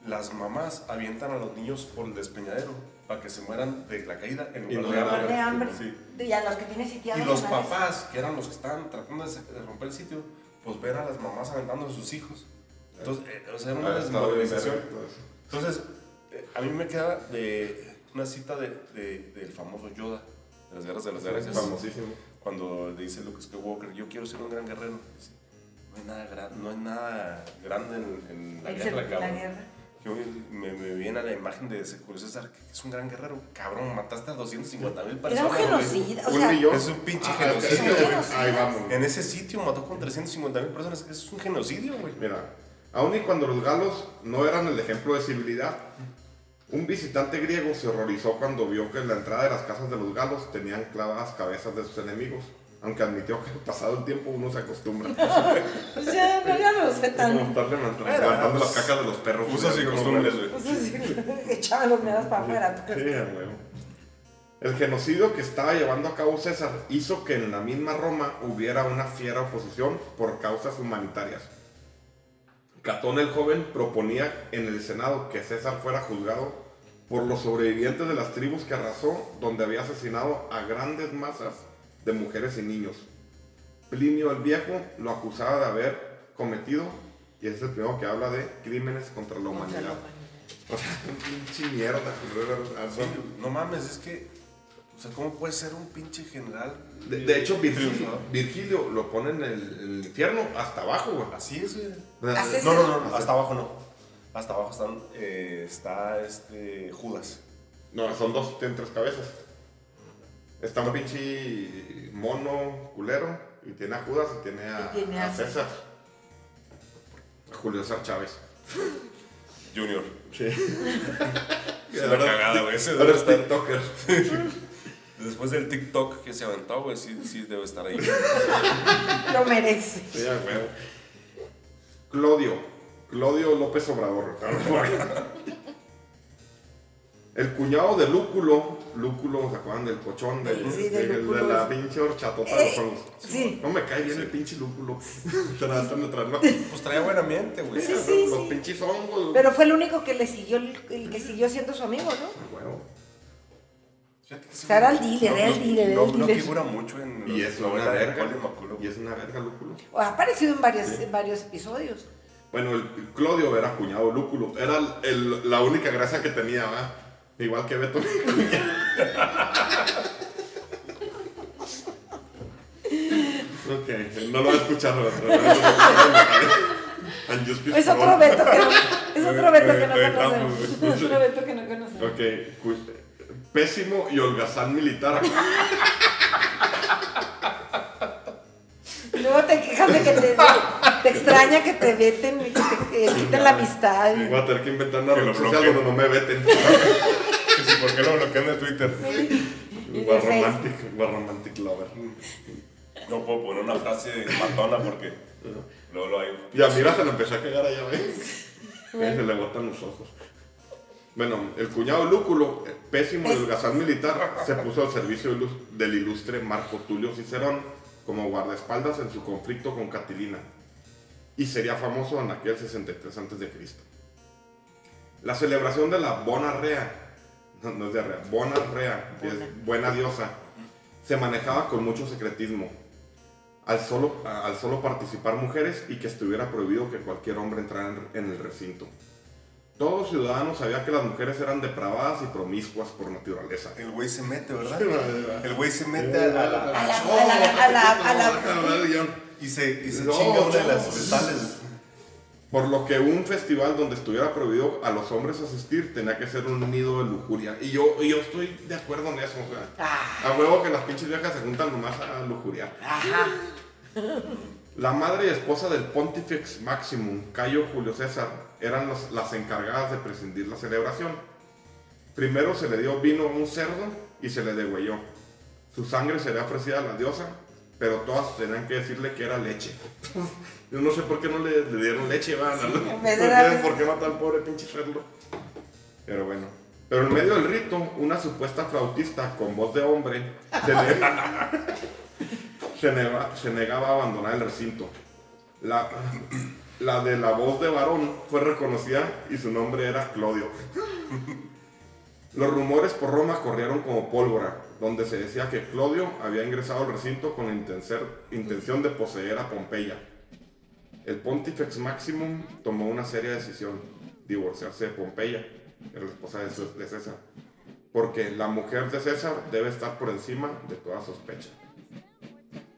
[SPEAKER 3] las mamás avientan a los niños por el despeñadero para que se mueran de la caída en
[SPEAKER 2] Y
[SPEAKER 3] lugar
[SPEAKER 2] no
[SPEAKER 3] de
[SPEAKER 2] de
[SPEAKER 3] hambre.
[SPEAKER 4] De hambre.
[SPEAKER 3] Sí.
[SPEAKER 4] De- Y a los que tienen sitiados.
[SPEAKER 3] Y los papás, que eran los que estaban tratando de, de romper el sitio, pues ver a las mamás aventando a sus hijos. Entonces, eh, o sea, era una
[SPEAKER 2] Ah.
[SPEAKER 3] Entonces, eh, a mí me queda de una cita de, de- del famoso Yoda, de las guerras de las galaxias.
[SPEAKER 2] Famosísimo.
[SPEAKER 3] Cuando le dice Luke Skywalker, yo quiero ser un gran guerrero. Dice, no hay nada, gra- no hay nada grande en, en la
[SPEAKER 4] El
[SPEAKER 3] guerra,
[SPEAKER 4] ser- la
[SPEAKER 3] cabrón.
[SPEAKER 4] guerra.
[SPEAKER 3] Yo me, me viene a la imagen de ese Julio César, que es un gran guerrero. Cabrón, mataste a 250 mil
[SPEAKER 4] Era
[SPEAKER 3] personas.
[SPEAKER 4] un
[SPEAKER 3] güey.
[SPEAKER 4] genocida. O
[SPEAKER 2] Un
[SPEAKER 4] sea,
[SPEAKER 2] millón.
[SPEAKER 3] Es un pinche
[SPEAKER 2] Ah,
[SPEAKER 3] genocidio.
[SPEAKER 2] Ahí vamos.
[SPEAKER 3] En ese sitio mató con 350 mil personas. Es un genocidio, güey.
[SPEAKER 2] Mira, aun y cuando los galos no eran el ejemplo de civilidad, un visitante griego se horrorizó cuando vio que en la entrada de las casas de los galos tenían clavadas cabezas de sus enemigos, aunque admitió que pasado el tiempo uno se acostumbra.
[SPEAKER 4] o sea, no ya
[SPEAKER 2] como
[SPEAKER 4] fetan.
[SPEAKER 2] estarle levantando levantando las
[SPEAKER 3] pues,
[SPEAKER 2] cacas de los perros.
[SPEAKER 3] Usos y
[SPEAKER 2] Como-
[SPEAKER 3] costumbres, güey.
[SPEAKER 4] Echaban los meados para afuera.
[SPEAKER 2] Sí. El genocidio que estaba llevando a cabo César hizo que en la misma Roma hubiera una fiera oposición por causas humanitarias. Catón el joven proponía en el Senado que César fuera juzgado por los sobrevivientes de las tribus que arrasó, donde había asesinado a grandes masas de mujeres y niños. Plinio el Viejo lo acusaba de haber cometido, y es el primero que habla de crímenes contra la humanidad. O sea, pinche mierda.
[SPEAKER 3] Sí, no mames, es que. O sea, ¿cómo puede ser un pinche general?
[SPEAKER 2] De, de hecho, Virgilio? Virgilio lo pone en el, en el infierno hasta abajo, güey.
[SPEAKER 3] Así es, güey. No, no, no, hasta abajo no. Hasta abajo están, eh, está este, Judas.
[SPEAKER 2] No, son dos, tienen tres cabezas. Está un pinche mono culero y tiene a Judas y tiene a,
[SPEAKER 4] Y tiene
[SPEAKER 2] a
[SPEAKER 4] a
[SPEAKER 2] César. A Julio César Chávez.
[SPEAKER 3] Junior.
[SPEAKER 2] Sí.
[SPEAKER 3] Se la cagada, güey. Ese
[SPEAKER 2] Ahora
[SPEAKER 3] debe
[SPEAKER 2] es
[SPEAKER 3] estar-
[SPEAKER 2] TikToker.
[SPEAKER 3] Después del TikTok que se aventó, güey, sí, sí debe estar ahí.
[SPEAKER 4] Lo merece.
[SPEAKER 2] Sí, huevo. Claudio. Claudio López Obrador. El cuñado de Lúculo. Lúculo, ¿se acuerdan del cochón? Del,
[SPEAKER 4] Sí,
[SPEAKER 2] de la pinche horchatota de los
[SPEAKER 4] Eh, sí.
[SPEAKER 2] No me cae bien el pinche Lúculo. Tratando de traerlo.
[SPEAKER 3] Pues traía buen ambiente, güey.
[SPEAKER 4] Sí, sí,
[SPEAKER 2] Los
[SPEAKER 4] sí.
[SPEAKER 2] pinches hongos.
[SPEAKER 4] Pero fue el único que le siguió, el, que siguió siendo su amigo, ¿no?
[SPEAKER 2] A huevo.
[SPEAKER 3] Fíjate que sí,
[SPEAKER 4] O sea, era el dealer, era el dealer,
[SPEAKER 3] No, figura mucho en
[SPEAKER 2] Y
[SPEAKER 3] los
[SPEAKER 2] es
[SPEAKER 3] novelas de. Colin.
[SPEAKER 2] Y es una verga Lúculo.
[SPEAKER 4] O ha aparecido en varios, en varios episodios.
[SPEAKER 2] Bueno, el Claudio era cuñado Lúculo. Era el- la única gracia que tenía, ¿va? Igual que Beto, mi cuñado. ok, no lo. And just
[SPEAKER 4] Es otro. Beto que no, es otro Beto que no conocemos. Es otro Beto que no conocemos.
[SPEAKER 2] Ok, cu- pésimo y holgazán militar.
[SPEAKER 4] Luego te quejas de que te, te extraña que te veten y que te que quiten la amistad. y-
[SPEAKER 2] Voy a tener que inventar una red social donde no me veten.
[SPEAKER 3] Sí, ¿por qué lo bloquean de Twitter?
[SPEAKER 4] y de
[SPEAKER 2] War
[SPEAKER 4] Facebook.
[SPEAKER 2] romantic, war romantic lover.
[SPEAKER 3] No puedo poner una frase matona porque luego lo hay.
[SPEAKER 2] Y a Mira se lo empecé a cagar allá, ¿ves? Se le botan los ojos. Bueno, el cuñado Lúculo, eh, pésimo holgazán militar, se puso al servicio del del ilustre Marco Tulio Cicerón como guardaespaldas en su conflicto con Catilina. Y sería famoso en aquel 63 a.C. La celebración de la Bona Rea, no, no es de Rea, Bona Rea, que
[SPEAKER 4] Bona.
[SPEAKER 2] es buena diosa, se manejaba con mucho secretismo. Al solo, al solo participar mujeres y que estuviera prohibido que cualquier hombre entrara en, en el recinto. Todo ciudadano sabía que las mujeres eran depravadas y promiscuas por naturaleza.
[SPEAKER 3] El güey se mete, ¿verdad? El güey se mete a la.
[SPEAKER 4] A la- a la- a la- a la-
[SPEAKER 3] y se, y se
[SPEAKER 2] No,
[SPEAKER 3] chinga una de las
[SPEAKER 2] chavos.
[SPEAKER 3] vestales.
[SPEAKER 2] Por lo que un festival donde estuviera prohibido a los hombres asistir tenía que ser un nido de lujuria. Y yo, y yo estoy de acuerdo en eso. o sea,
[SPEAKER 4] Ah,
[SPEAKER 2] a huevo que las pinches viejas se juntan nomás a lujuriar.
[SPEAKER 4] ajá.
[SPEAKER 2] La madre y esposa del Pontifex Maximum, Cayo Julio César, eran las, las encargadas de presidir la celebración. Primero se le dio vino a un cerdo y se le degüelló. Su sangre sería ofrecida a la diosa, pero todas tenían que decirle que era leche. Yo no sé por qué no le, le dieron leche, van. ¿no?
[SPEAKER 4] vez de
[SPEAKER 2] ¿Por, qué, matar al pobre pinche cerdo? Pero bueno. Pero en medio del rito, una supuesta flautista con voz de hombre se le, se, nega- se negaba a abandonar el recinto. La, la de la voz de varón fue reconocida y su nombre era Claudio. Los rumores por Roma corrieron como pólvora, donde se decía que Claudio había ingresado al recinto con la intención de poseer a Pompeya. El Pontifex Maximum tomó una seria decisión, divorciarse de Pompeya, la esposa de César, porque la mujer de César debe estar por encima de toda sospecha.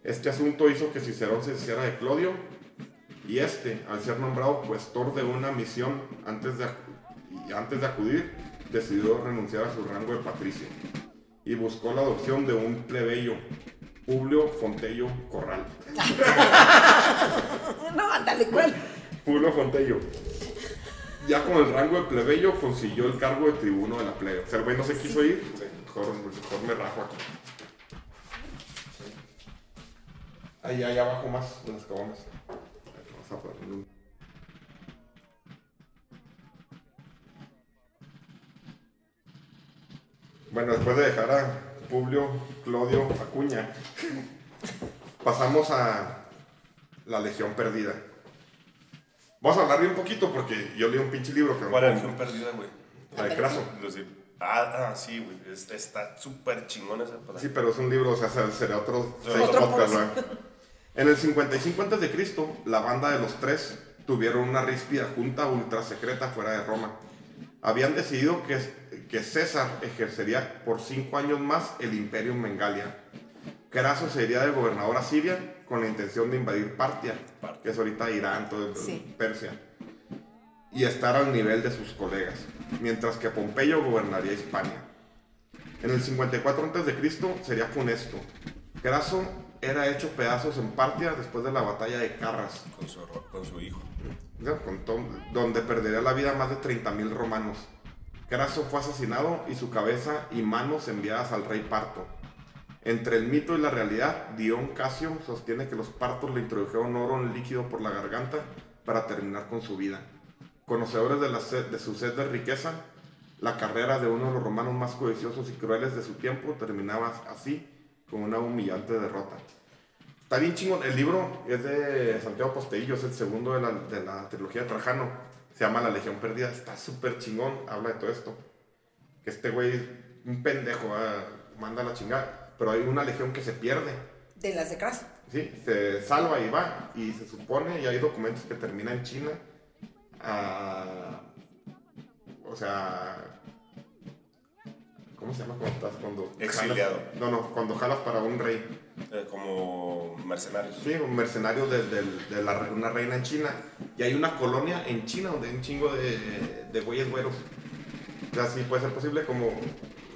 [SPEAKER 2] Este asunto hizo que Cicerón se hiciera de Claudio y este, al ser nombrado cuestor de una misión antes de, antes de acudir, decidió renunciar a su rango de patricio y buscó la adopción de un plebeyo, Publio Fontello Corral.
[SPEAKER 4] No, ándale, ¿cuál?
[SPEAKER 2] Publio Fontello. Ya con el rango de plebeyo consiguió el cargo de tribuno de la plebe. O sea, el güey no se quiso ir, mejor, mejor me rajo aquí. Ahí, ahí abajo más de las cabonas. Un- Bueno, después de dejar a Publio Claudio Acuña, pasamos a la Legión Perdida. Vamos a hablar bien poquito porque yo leí un pinche libro que
[SPEAKER 3] ¿Cuál región perdida, güey?
[SPEAKER 2] La de Craso.
[SPEAKER 3] Ah, ah, sí, güey. es- Está súper chingón esa palabra.
[SPEAKER 2] Sí, pero es un libro, o sea, se- sería otro
[SPEAKER 3] Otro
[SPEAKER 2] seis
[SPEAKER 4] podcast.
[SPEAKER 2] podcasts, ¿verdad? En el 55 a.C., la banda de los tres tuvieron una ríspida junta ultra secreta fuera de Roma. Habían decidido que, que César ejercería por cinco años más el imperio en Mengalia. Craso sería de gobernador a Siria con la intención de invadir Partia, que es ahorita Irán, todo
[SPEAKER 4] Sí.
[SPEAKER 2] Persia. y estar al nivel de sus colegas, mientras que Pompeyo gobernaría Hispania. En el 54 a.C. sería funesto. Craso era hecho pedazos en Partia después de la batalla de Carras,
[SPEAKER 3] Con su, con su hijo.
[SPEAKER 2] donde perdería la vida más de 30.000 romanos. Craso fue asesinado y su cabeza y manos enviadas al rey Parto. Entre el mito y la realidad, Dion Casio sostiene que los partos le introdujeron oro en líquido por la garganta para terminar con su vida. Conocedores de, la sed- de su sed de riqueza, la carrera de uno de los romanos más codiciosos y crueles de su tiempo terminaba así, con una humillante derrota. Está bien chingón. El libro es de Santiago Posteguillo, es el segundo de la, de la trilogía de Trajano. Se llama La Legión Perdida. Está súper chingón. Habla de todo esto. Que este güey, un pendejo, ah, manda a la chingada. Pero hay una legión que se pierde.
[SPEAKER 4] De las de Craso.
[SPEAKER 2] Sí, se salva y va. Y se supone, y hay documentos que termina en China. ah, o sea. ¿Cómo se llama cuando estás? Cuando
[SPEAKER 3] Exiliado.
[SPEAKER 2] jalas- no, no, cuando jalas para un rey.
[SPEAKER 3] Eh, como mercenarios.
[SPEAKER 2] Sí, un mercenario de, de- de la re- una reina en China. Y hay una colonia en China donde hay un chingo de, de güeyes güeros. O sea, sí puede ser posible como.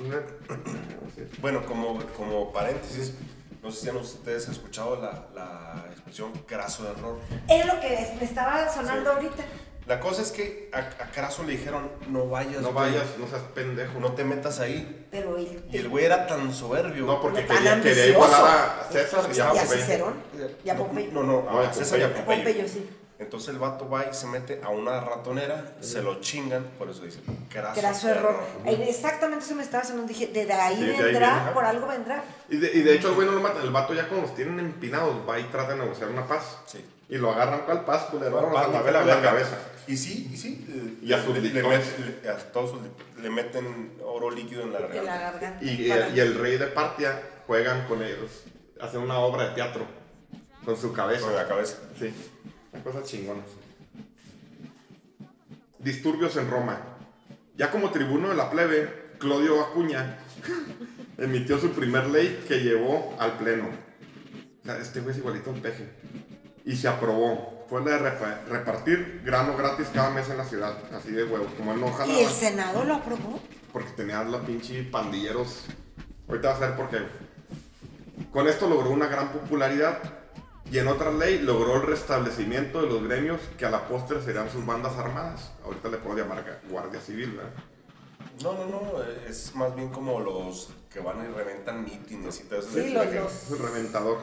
[SPEAKER 2] una-.
[SPEAKER 3] Bueno, como, como paréntesis, no sé si han ustedes escuchado la, la expresión craso de error.
[SPEAKER 4] Es lo que me estaba sonando
[SPEAKER 3] Sí.
[SPEAKER 4] ahorita.
[SPEAKER 3] La cosa es que a, a Craso le dijeron, no vayas,
[SPEAKER 2] No
[SPEAKER 3] güey,
[SPEAKER 2] vayas, no seas pendejo.
[SPEAKER 3] no te metas ahí.
[SPEAKER 4] Pero el,
[SPEAKER 3] Y el güey era tan soberbio.
[SPEAKER 2] No, porque
[SPEAKER 4] Tan
[SPEAKER 2] quería, igualar a César y a
[SPEAKER 4] y a
[SPEAKER 2] Pompeyo.
[SPEAKER 4] Cicerón y a Pompeyo.
[SPEAKER 3] No, no, a
[SPEAKER 2] a
[SPEAKER 3] César y a
[SPEAKER 2] Pompeyo.
[SPEAKER 3] Pompeyo.
[SPEAKER 4] Pompeyo, sí.
[SPEAKER 3] Entonces el vato va y se mete a una ratonera, se lo chingan, por eso dice craso,
[SPEAKER 4] Craso error. Eh, Exactamente eso me estaba sonando. Dije, de ahí
[SPEAKER 2] Sí, de ahí
[SPEAKER 4] vendrá,
[SPEAKER 2] viene,
[SPEAKER 4] por algo vendrá.
[SPEAKER 2] Y de, y de hecho el güey no lo mata. El vato ya cuando los tienen empinados va y trata de negociar una paz.
[SPEAKER 3] Sí.
[SPEAKER 2] Y lo agarran cual paz, culero. Vamos
[SPEAKER 3] Va,
[SPEAKER 2] a la
[SPEAKER 3] va.
[SPEAKER 2] cabeza.
[SPEAKER 3] Y sí, y sí. eh,
[SPEAKER 2] Y a sus
[SPEAKER 3] le, le
[SPEAKER 2] lictores.
[SPEAKER 3] met- le- a todos sus le meten oro líquido en la garganta.
[SPEAKER 4] la garganta.
[SPEAKER 2] Y, el rey de Partia juegan con ellos. Hacen una obra de teatro. Con su cabeza.
[SPEAKER 3] Con la cabeza.
[SPEAKER 2] Sí, cosas chingonas. Disturbios en Roma. Ya como tribuno de la plebe, Claudio Acuña emitió su primer ley que llevó al pleno. O sea, este güey es igualito a un peje. Y se aprobó. Fue la de repa- repartir grano gratis cada mes en la ciudad. Así de huevo. Como él no jalaba.
[SPEAKER 4] ¿Y el Senado lo aprobó?
[SPEAKER 2] Porque tenía la pinche pandilleros. Ahorita vas a ver por qué. Con esto logró una gran popularidad y en otra ley logró el restablecimiento de los gremios que a la postre serían sus bandas armadas. Ahorita le puedo llamar Guardia Civil, ¿verdad?
[SPEAKER 3] No, no, no, es más bien como los que van y reventan mítines y todo eso.
[SPEAKER 4] Sí, los- los-
[SPEAKER 2] el reventador.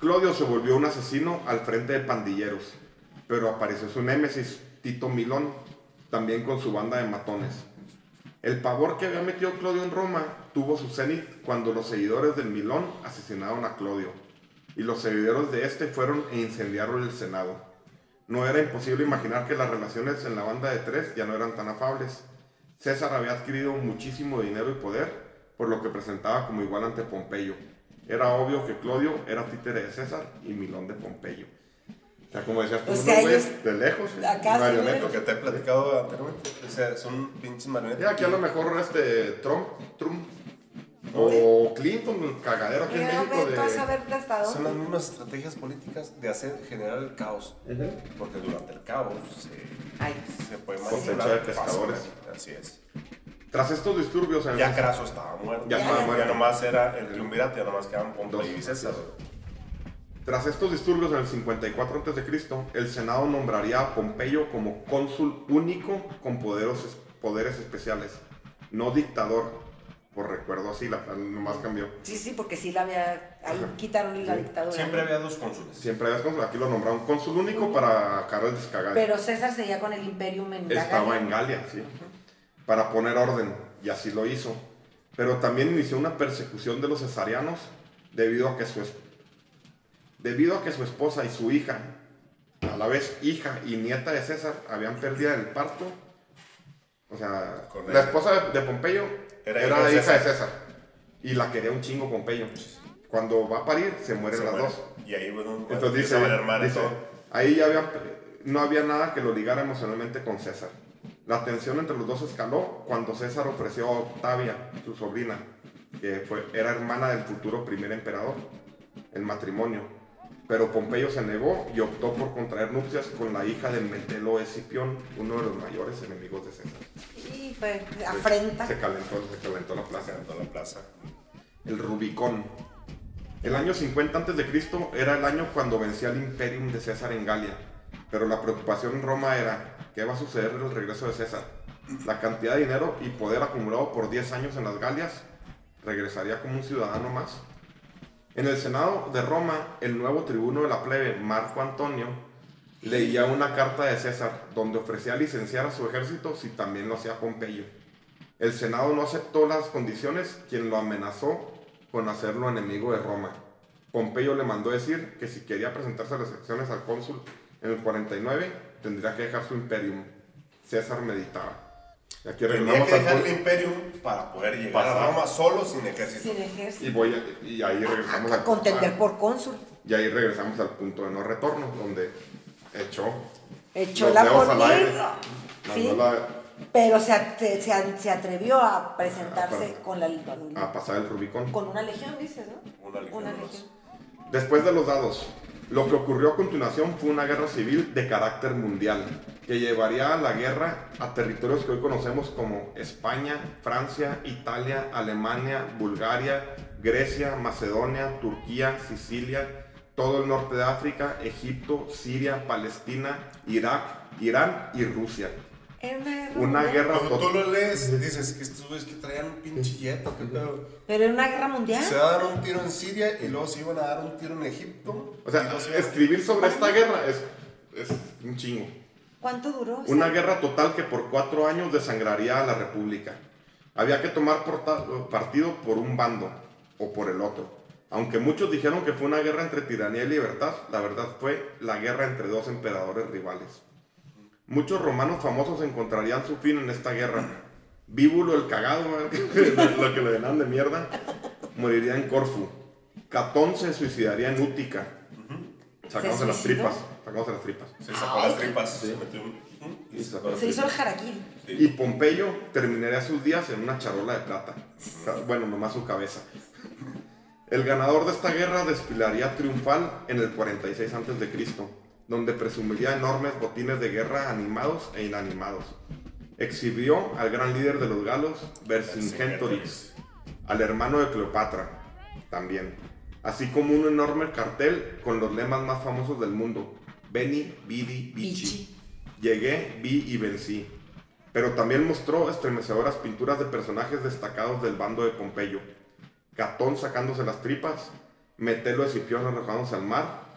[SPEAKER 2] Claudio se volvió un asesino al frente de pandilleros, pero apareció su némesis, Tito Milón, también con su banda de matones. El pavor que había metido Claudio en Roma tuvo su cenit cuando los seguidores del Milón asesinaron a Claudio, y los seguidores de este fueron e incendiaron el Senado. No era imposible imaginar que las relaciones en la banda de tres ya no eran tan afables. César había adquirido muchísimo dinero y poder, por lo que presentaba como igual ante Pompeyo. Era obvio que Claudio era títere de César y Milón de Pompeyo. O sea, como decías tú,
[SPEAKER 4] O sea, ellos-
[SPEAKER 2] de lejos, marionetas.
[SPEAKER 3] Que te he platicado anteriormente. O sea, son pinches marionetas.
[SPEAKER 2] Y aquí a lo mejor este Trump, Trump o Clinton, el cagadero aquí en México
[SPEAKER 4] ve,
[SPEAKER 2] de...
[SPEAKER 3] Son las mismas estrategias políticas de hacer generar el caos. Porque durante el caos se,
[SPEAKER 4] Ay.
[SPEAKER 3] se puede manipular
[SPEAKER 2] de pescadores.
[SPEAKER 3] Así es.
[SPEAKER 2] Tras estos disturbios en
[SPEAKER 3] Ya Craso estaba muerto.
[SPEAKER 2] Ya
[SPEAKER 4] estaba
[SPEAKER 3] Ya
[SPEAKER 2] muerto.
[SPEAKER 3] nomás era el triunvirato, ya nomás quedaban
[SPEAKER 2] Dos.
[SPEAKER 3] Pompeyo y César.
[SPEAKER 2] Tras estos disturbios en el 54 a.C., el Senado nombraría a Pompeyo como cónsul único con poderos, poderes especiales, no dictador, por recuerdo así, la, nomás cambió.
[SPEAKER 4] Sí, sí, porque sí la había. Ahí quitaron la dictadura.
[SPEAKER 3] Siempre había dos cónsules.
[SPEAKER 2] Siempre había cónsul, aquí lo nombraron cónsul único para cara el descagado.
[SPEAKER 4] Pero César seguía con el Imperium en
[SPEAKER 2] Estaba
[SPEAKER 4] Galia.
[SPEAKER 2] en Galia, sí, para poner orden, y así lo hizo. Pero también inició una persecución de los cesarianos debido a que su, debido a que su esposa y su hija, a la vez hija y nieta de César, habían perdido el parto. O sea,
[SPEAKER 3] Correcto.
[SPEAKER 2] la esposa de, Pompeyo
[SPEAKER 3] Era
[SPEAKER 2] era,
[SPEAKER 3] hija de
[SPEAKER 2] hija de
[SPEAKER 3] César.
[SPEAKER 2] Y la quería un chingo Pompeyo. Cuando va a parir, se mueren
[SPEAKER 3] Se
[SPEAKER 2] las
[SPEAKER 3] muere.
[SPEAKER 2] dos.
[SPEAKER 3] Y ahí, bueno,
[SPEAKER 2] Entonces dice, dice, ahí ya había, no había nada que lo ligara emocionalmente con César. La tensión entre los dos escaló cuando César ofreció a Octavia, su sobrina, que fue, era hermana del futuro primer emperador, el matrimonio. pero Pompeyo se negó y optó por contraer nupcias con la hija de Metelo Escipión, uno de los mayores enemigos de César.
[SPEAKER 4] Y fue afrenta.
[SPEAKER 2] Se calentó, se calentó la plaza.
[SPEAKER 3] En toda la plaza.
[SPEAKER 2] El Rubicón. El año 50 a.C. era el año cuando vencía el Imperium de César en Galia, pero la preocupación en Roma era qué va a suceder en el regreso de César. La cantidad de dinero y poder acumulado por 10 años en las Galias regresaría como un ciudadano más. En el Senado de Roma, el nuevo tribuno de la plebe, Marco Antonio, leía una carta de César donde ofrecía licenciar a su ejército si también lo hacía Pompeyo. El Senado no aceptó las condiciones, quien lo amenazó con hacerlo enemigo de Roma. Pompeyo le mandó decir que si quería presentarse a las elecciones al cónsul en el 49, tendría que dejar su imperium. César meditaba. Y aquí regresamos
[SPEAKER 3] que
[SPEAKER 2] al
[SPEAKER 3] dejar el imperio para poder llegar
[SPEAKER 2] Pasar.
[SPEAKER 3] a Roma solo sin ejército.
[SPEAKER 4] Sin ejército.
[SPEAKER 2] y, voy a- y ahí regresamos
[SPEAKER 4] A, a
[SPEAKER 2] al-
[SPEAKER 4] contender por cónsul.
[SPEAKER 2] Y ahí regresamos al punto de no retorno, donde echó
[SPEAKER 4] Echó
[SPEAKER 2] los
[SPEAKER 4] la
[SPEAKER 2] dedos al aire,
[SPEAKER 4] pornilla.
[SPEAKER 2] mandó
[SPEAKER 4] Sí.
[SPEAKER 2] la-
[SPEAKER 4] Pero se, at- se, se- se atrevió a presentarse con, la,
[SPEAKER 2] a pasar el Rubicón.
[SPEAKER 4] con una legión, dices, ¿no?
[SPEAKER 3] Una legión, ¿no?
[SPEAKER 2] Después de los dados, lo que ocurrió a continuación fue una guerra civil de carácter mundial, que llevaría a la guerra a territorios que hoy conocemos como España, Francia, Italia, Alemania, Bulgaria, Grecia, Macedonia, Turquía, Sicilia, todo el norte de África, Egipto, Siria, Palestina, Irak, Irán y Rusia.
[SPEAKER 4] Era una guerra.
[SPEAKER 2] Una
[SPEAKER 4] mundial.
[SPEAKER 2] guerra
[SPEAKER 3] Cuando tú lo lees, dices que estos güeyes que traían un pinche yeto, qué pedo.
[SPEAKER 4] Pero era una guerra mundial.
[SPEAKER 3] Se daban un tiro en Siria y luego se iban a dar un tiro en Egipto.
[SPEAKER 2] O sea, escribir sobre esta guerra es, es un chingo.
[SPEAKER 4] ¿Cuánto duró?
[SPEAKER 2] Una
[SPEAKER 4] Sí.
[SPEAKER 2] guerra total que por cuatro años desangraría a la República. Había que tomar partido por un bando o por el otro. Aunque muchos dijeron que fue una guerra entre tiranía y libertad, la verdad fue la guerra entre dos emperadores rivales. Muchos romanos famosos encontrarían su fin en esta guerra. Víbulo el cagado, lo que le denan de mierda, moriría en Corfu. Catón se suicidaría en Útica, sacándose las tripas, sacándose las tripas.
[SPEAKER 3] Se sacó las tripas. Se metió un...
[SPEAKER 2] Y sacó las
[SPEAKER 4] Se hizo
[SPEAKER 2] tripas.
[SPEAKER 4] el harakiri.
[SPEAKER 2] Y Pompeyo terminaría sus días en una charola de plata. Bueno, nomás su cabeza. El ganador de esta guerra desfilaría triunfal en el 46 a.C., donde presumiría enormes botines de guerra animados e inanimados. Exhibió al gran líder de los galos, Vercingetorix, al hermano de Cleopatra, también, así como un enorme cartel con los lemas más famosos del mundo, Beni, Vidi, Vici. Llegué, vi y vencí. Pero también mostró estremecedoras pinturas de personajes destacados del bando de Pompeyo. Catón sacándose las tripas, Metelo Escipión arrojándose al mar.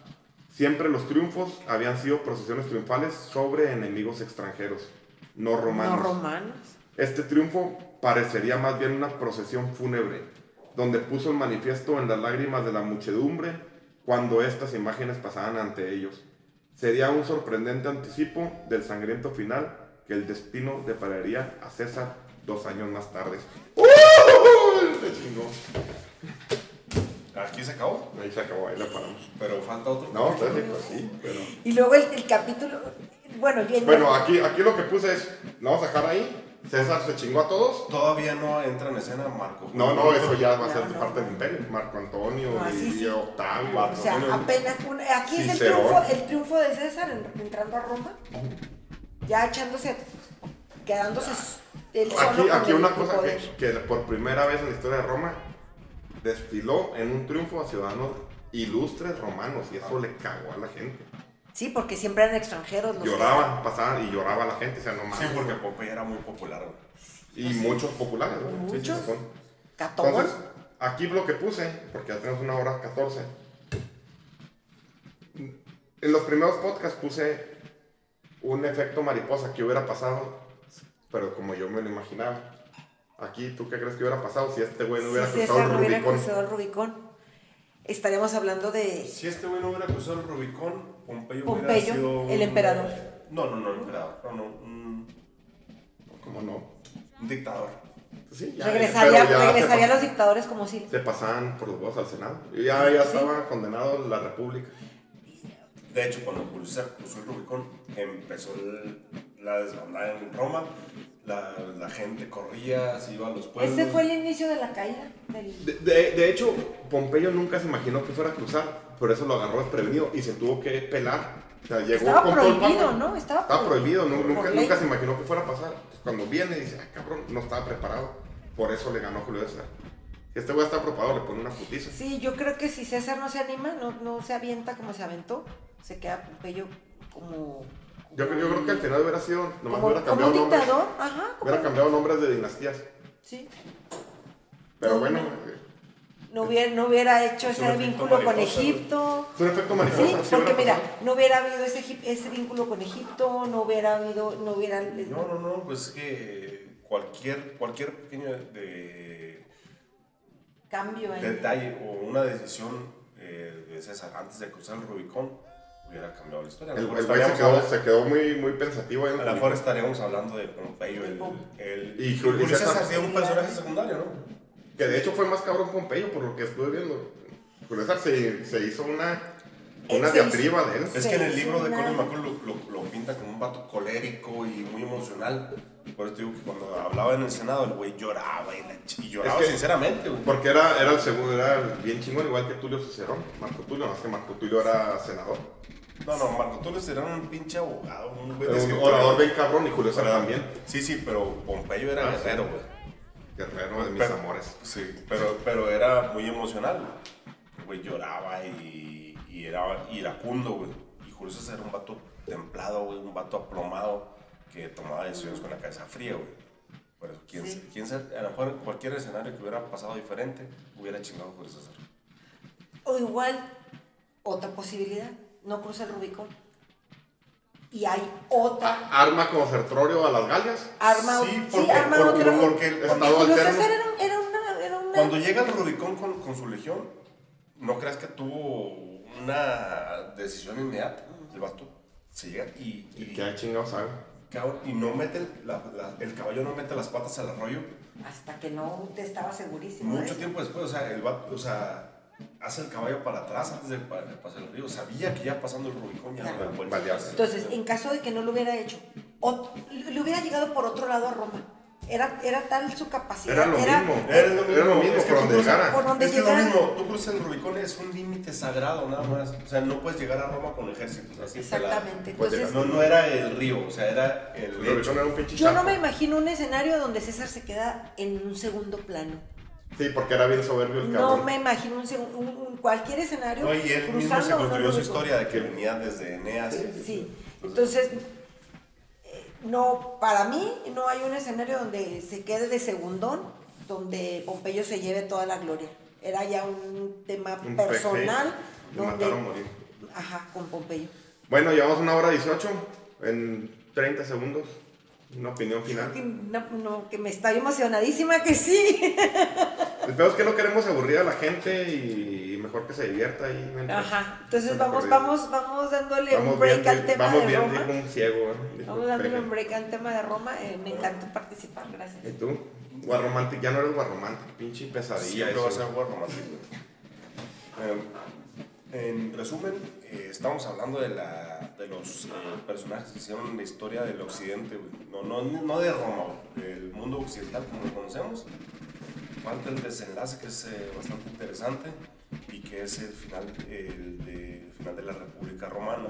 [SPEAKER 2] Siempre los triunfos habían sido procesiones triunfales sobre enemigos extranjeros, no romanos.
[SPEAKER 4] No romanos.
[SPEAKER 2] Este triunfo parecería más bien una procesión fúnebre, donde puso el manifiesto en las lágrimas de la muchedumbre cuando estas imágenes pasaban ante ellos. Sería un sorprendente anticipo del sangriento final que el destino depararía a César dos años más tarde. ¡Uh! Chingó.
[SPEAKER 3] Aquí se acabó.
[SPEAKER 2] Ahí se acabó, ahí la paramos.
[SPEAKER 3] Pero falta otro.
[SPEAKER 2] No, sí, pues sí, pero...
[SPEAKER 4] Y luego el, el capítulo. Bueno, bien.
[SPEAKER 2] Bueno, aquí, aquí lo que puse es, lo vamos a dejar ahí. César se chingó a todos.
[SPEAKER 3] Todavía no entra en escena Marco.
[SPEAKER 2] No, no, eso ya va a ser
[SPEAKER 4] No, no.
[SPEAKER 2] parte del imperio. Marco Antonio
[SPEAKER 4] No,
[SPEAKER 2] y,
[SPEAKER 4] sí, sí.
[SPEAKER 2] y Octavio.
[SPEAKER 4] O sea,
[SPEAKER 2] Antonio.
[SPEAKER 4] apenas. un- aquí es el triunfo, el triunfo de César en- entrando a Roma. Ya echándose. Quedándose él solo.
[SPEAKER 2] Aquí, aquí una cosa que, que por primera vez en la historia de Roma desfiló en un triunfo a ciudadanos ilustres romanos y eso le cagó a la gente.
[SPEAKER 4] Sí, porque siempre eran extranjeros. los que-
[SPEAKER 2] Lloraban, pasaban y lloraba la gente, o sea, no
[SPEAKER 3] Sí,
[SPEAKER 2] mames.
[SPEAKER 3] porque Popeye era muy popular. güey.
[SPEAKER 2] Y muchos populares, ¿no? Sí,
[SPEAKER 4] Muchos.
[SPEAKER 2] sí. Entonces, aquí lo que puse, porque ya tenemos una hora 14. En los primeros podcasts puse un efecto mariposa que hubiera pasado, pero como yo me lo imaginaba. Aquí, ¿tú qué crees que hubiera pasado si este güey no hubiera
[SPEAKER 4] si
[SPEAKER 2] cruzado
[SPEAKER 4] César
[SPEAKER 2] el
[SPEAKER 4] no hubiera
[SPEAKER 2] Rubicón?
[SPEAKER 4] cruzado el Rubicón, estaríamos hablando de.
[SPEAKER 3] Si este güey no hubiera cruzado el Rubicón, Pompeyo,
[SPEAKER 4] Pompeyo,
[SPEAKER 3] hubiera sido.
[SPEAKER 4] el emperador.
[SPEAKER 3] No, no, no, emperador. No, no. Un,
[SPEAKER 2] ¿Cómo no?
[SPEAKER 3] un dictador.
[SPEAKER 2] Sí, ya,
[SPEAKER 4] regresaría
[SPEAKER 2] ya
[SPEAKER 4] regresaría a los dictadores como si.
[SPEAKER 2] se pasaban por los huevos al Senado. Y ya, ya
[SPEAKER 4] Sí.
[SPEAKER 2] estaba condenado la República.
[SPEAKER 3] De hecho, cuando Julio César cruzó el Rubicón, empezó el- la desbandada en Roma la, la gente corría, se iba a los pueblos.
[SPEAKER 4] Ese fue el inicio de la caída. Del...
[SPEAKER 2] De, de- de hecho, Pompeyo nunca se imaginó que fuera a cruzar, por eso lo agarró desprevenido y se tuvo que pelar. O sea, llegó
[SPEAKER 4] Estaba
[SPEAKER 2] con todo el
[SPEAKER 4] prohibido. ¿no? Estaba,
[SPEAKER 2] Estaba prohibido, nunca, nunca se imaginó que fuera a pasar. Cuando viene dice, ah, cabrón, no estaba preparado. Por eso le ganó Julio César. Este güey está preparado, le pone una putiza.
[SPEAKER 4] Sí, yo creo que si César no se anima, no, no se avienta como se aventó, se queda Pompeyo como...
[SPEAKER 2] Yo, creo- yo creo que al final hubiera sido, nomás
[SPEAKER 4] como,
[SPEAKER 2] hubiera cambiado nombres.
[SPEAKER 4] dictador, ajá. como-
[SPEAKER 2] Hubiera cambiado nombres de dinastías.
[SPEAKER 4] Sí.
[SPEAKER 2] Pero
[SPEAKER 4] No,
[SPEAKER 2] bueno,
[SPEAKER 4] no.
[SPEAKER 2] eh,
[SPEAKER 4] No hubiera, no hubiera hecho
[SPEAKER 3] Es
[SPEAKER 4] ese vínculo con
[SPEAKER 3] mariposa.
[SPEAKER 4] Egipto.
[SPEAKER 2] es un efecto mariposa.
[SPEAKER 4] Sí,
[SPEAKER 2] sí
[SPEAKER 4] porque mira,
[SPEAKER 2] pasado.
[SPEAKER 4] no hubiera habido ese, ese vínculo con Egipto, no hubiera habido, no hubiera...
[SPEAKER 3] No, no, no, pues es que cualquier, cualquier pequeño de,
[SPEAKER 4] Cambio ahí.
[SPEAKER 3] detalle o una decisión eh, de César antes de cruzar el Rubicón hubiera cambiado la historia.
[SPEAKER 2] El, el güey se quedó, se quedó muy, muy pensativo ahí en
[SPEAKER 3] a lo mejor estaríamos hablando de Pompeyo, el, el,
[SPEAKER 2] Y
[SPEAKER 3] y
[SPEAKER 2] Julio
[SPEAKER 3] Julio
[SPEAKER 2] César.
[SPEAKER 3] César tiene un personaje secundario, ¿no?
[SPEAKER 2] Que de hecho fue más cabrón Pompeyo, por lo que estuve viendo. Julio César se, se hizo una, una diatriba de él.
[SPEAKER 3] Es que en el libro de Colin. McCall lo, lo, lo pinta como un vato colérico y muy emocional. Por eso digo que cuando hablaba en el Senado, el güey lloraba y, la y lloraba
[SPEAKER 2] Es que-
[SPEAKER 3] sinceramente, güey.
[SPEAKER 2] Porque era, era el segundo, era bien chingón, igual que Tulio Cicerón. Marco Tulio, más que Marco Tulio era senador.
[SPEAKER 3] No, no, Marco Tulio era un pinche abogado, un escritorio.
[SPEAKER 2] orador bien cabrón y Julio César también.
[SPEAKER 3] Sí, sí, pero Pompeyo era
[SPEAKER 2] Ah,
[SPEAKER 3] guerrero, güey.
[SPEAKER 2] Guerrero de mis
[SPEAKER 3] Pero-
[SPEAKER 2] amores.
[SPEAKER 3] Sí, pero, pero era muy emocional. Güey lloraba y, y era iracundo, güey. Y Julio César era un vato templado, güey, un vato aplomado que tomaba decisiones con la cabeza fría, güey. Por eso, quién,
[SPEAKER 4] Sí.
[SPEAKER 3] quién sabe, a lo mejor en cualquier escenario que hubiera pasado diferente, hubiera chingado a Julio César.
[SPEAKER 4] O igual, otra posibilidad, no cruza el Rubicón. Y hay otra
[SPEAKER 2] Arma como Sertorio a las gallas.
[SPEAKER 4] arma,
[SPEAKER 3] Sí, porque,
[SPEAKER 4] arma
[SPEAKER 3] porque,
[SPEAKER 4] otra.
[SPEAKER 3] porque
[SPEAKER 2] Estado
[SPEAKER 3] cuando,
[SPEAKER 4] Julio
[SPEAKER 2] alterno.
[SPEAKER 4] César era, era una, era una-
[SPEAKER 3] cuando llega al Rubicón con, con su legión, no creas que tuvo una decisión inmediata. El vato se llega y, y,
[SPEAKER 2] Que hay chingados haga.
[SPEAKER 3] y no mete el, la- la- el caballo no mete las patas al arroyo
[SPEAKER 4] hasta que no te estaba segurísimo.
[SPEAKER 3] mucho
[SPEAKER 4] ¿eh?
[SPEAKER 3] tiempo después, o sea, el vato, o sea, hace el caballo para atrás antes de, pa- de pasar el río, sabía que ya pasando el Rubicón ya no
[SPEAKER 4] Claro.
[SPEAKER 2] Valía.
[SPEAKER 3] atrás.
[SPEAKER 4] Entonces, en caso de que no lo hubiera hecho, ot- le hubiera llegado por otro lado a Roma. Era, era tal su capacidad.
[SPEAKER 2] Era lo mismo.
[SPEAKER 3] Era lo mismo,
[SPEAKER 2] Era lo mismo
[SPEAKER 3] es que
[SPEAKER 2] por
[SPEAKER 3] tú
[SPEAKER 2] donde llegara.
[SPEAKER 4] por donde
[SPEAKER 3] es que lo mismo, tú cruzas el Rubicón, es un límite sagrado nada más. O sea, no puedes llegar a Roma con ejércitos así.
[SPEAKER 4] Exactamente.
[SPEAKER 2] Pues
[SPEAKER 4] Entonces.
[SPEAKER 3] No, no era el río, o sea, era el
[SPEAKER 2] El. Rubicón era un pinche
[SPEAKER 4] yo no me imagino un escenario donde César se queda en un segundo plano.
[SPEAKER 2] Sí, porque era bien soberbio el
[SPEAKER 4] No
[SPEAKER 2] cabrón.
[SPEAKER 4] me imagino un, un- un- cualquier escenario.
[SPEAKER 3] No, y él mismo
[SPEAKER 4] cruzando
[SPEAKER 3] se
[SPEAKER 4] o no
[SPEAKER 3] construyó su historia de que venía desde Eneas.
[SPEAKER 4] Sí, entonces, eh, no, para mí no hay un escenario donde se quede de segundón, donde Pompeyo se lleve toda la gloria. Era ya un tema
[SPEAKER 2] Un
[SPEAKER 4] personal. donde,
[SPEAKER 2] matar o morir.
[SPEAKER 4] Ajá, con Pompeyo.
[SPEAKER 2] Bueno, llevamos una hora 18 en 30 segundos. Una opinión final.
[SPEAKER 4] Que No, no, que me estoy emocionadísima que sí.
[SPEAKER 2] El peor es que no queremos aburrir a la gente y mejor que se divierta ahí. mientras-
[SPEAKER 4] Ajá, entonces vamos, vamos, vamos dándole
[SPEAKER 2] Vamos
[SPEAKER 4] un break
[SPEAKER 2] bien,
[SPEAKER 4] al tema
[SPEAKER 2] vamos
[SPEAKER 4] de
[SPEAKER 2] bien,
[SPEAKER 4] Roma.
[SPEAKER 2] dijo un ciego. ¿eh? Dijo
[SPEAKER 4] Vamos dándole un break al tema de Roma. eh, me encanta participar, gracias.
[SPEAKER 2] ¿Y tú? Guarromantic, ya no eres guarromantic, pinche pesadilla.
[SPEAKER 3] Siempre va a
[SPEAKER 2] eso.
[SPEAKER 3] ser War romántico. Eh, en resumen, eh, estamos hablando de, la, de los eh, personajes que hicieron la historia del occidente, güey. No, no, no de Roma, güey, del mundo occidental como lo conocemos. Falta el desenlace que es eh, bastante interesante y que es el final, el de, el final de la República Romana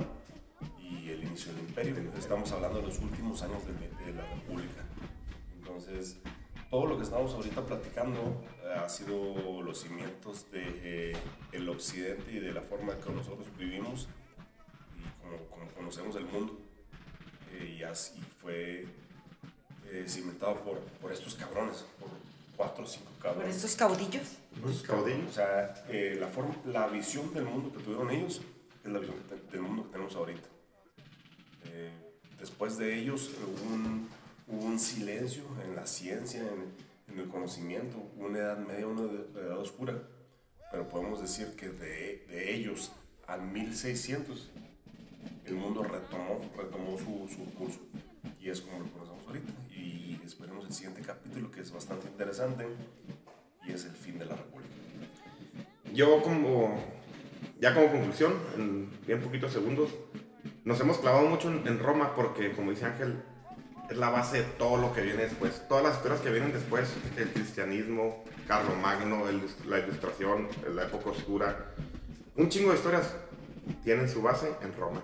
[SPEAKER 3] y el inicio del imperio. Estamos hablando de los últimos años de, de la República. Entonces, todo lo que estamos ahorita platicando eh, ha sido los cimientos de eh, el occidente y de la forma que nosotros vivimos y como, como conocemos el mundo. Eh, y así fue eh, cimentado por, por estos cabrones, por cuatro o cinco
[SPEAKER 4] Por
[SPEAKER 3] cabrones.
[SPEAKER 4] estos caudillos.
[SPEAKER 2] Los caudillos.
[SPEAKER 3] O sea, eh, la, forma, la visión del mundo que tuvieron ellos es la visión que te- del mundo que tenemos ahorita. Eh, después de ellos hubo un, hubo un silencio en la ciencia, en, en el conocimiento, una edad media, una edad oscura. Pero podemos decir que de, de ellos al 1600 el mundo retomó, retomó su, su curso y es como lo conocemos ahorita. Y esperemos el siguiente capítulo que es bastante interesante y es el fin de la República.
[SPEAKER 2] Yo como, ya como conclusión, en bien poquitos segundos, nos hemos clavado mucho en, en Roma porque, como dice Ángel, es la base de todo lo que viene después. Todas las historias que vienen después, el cristianismo, Carlomagno, el- la ilustración, la época oscura, un chingo de historias tienen su base en Roma.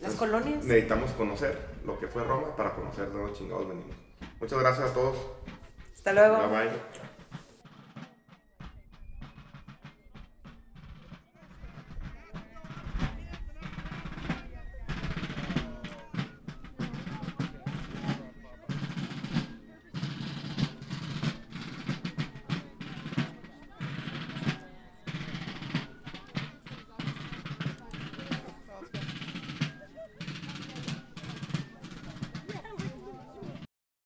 [SPEAKER 4] Las
[SPEAKER 2] Entonces,
[SPEAKER 4] colonias.
[SPEAKER 2] Necesitamos conocer lo que fue Roma para conocer de dónde chingados venimos. Muchas gracias a todos.
[SPEAKER 4] Hasta luego.
[SPEAKER 2] Bye bye.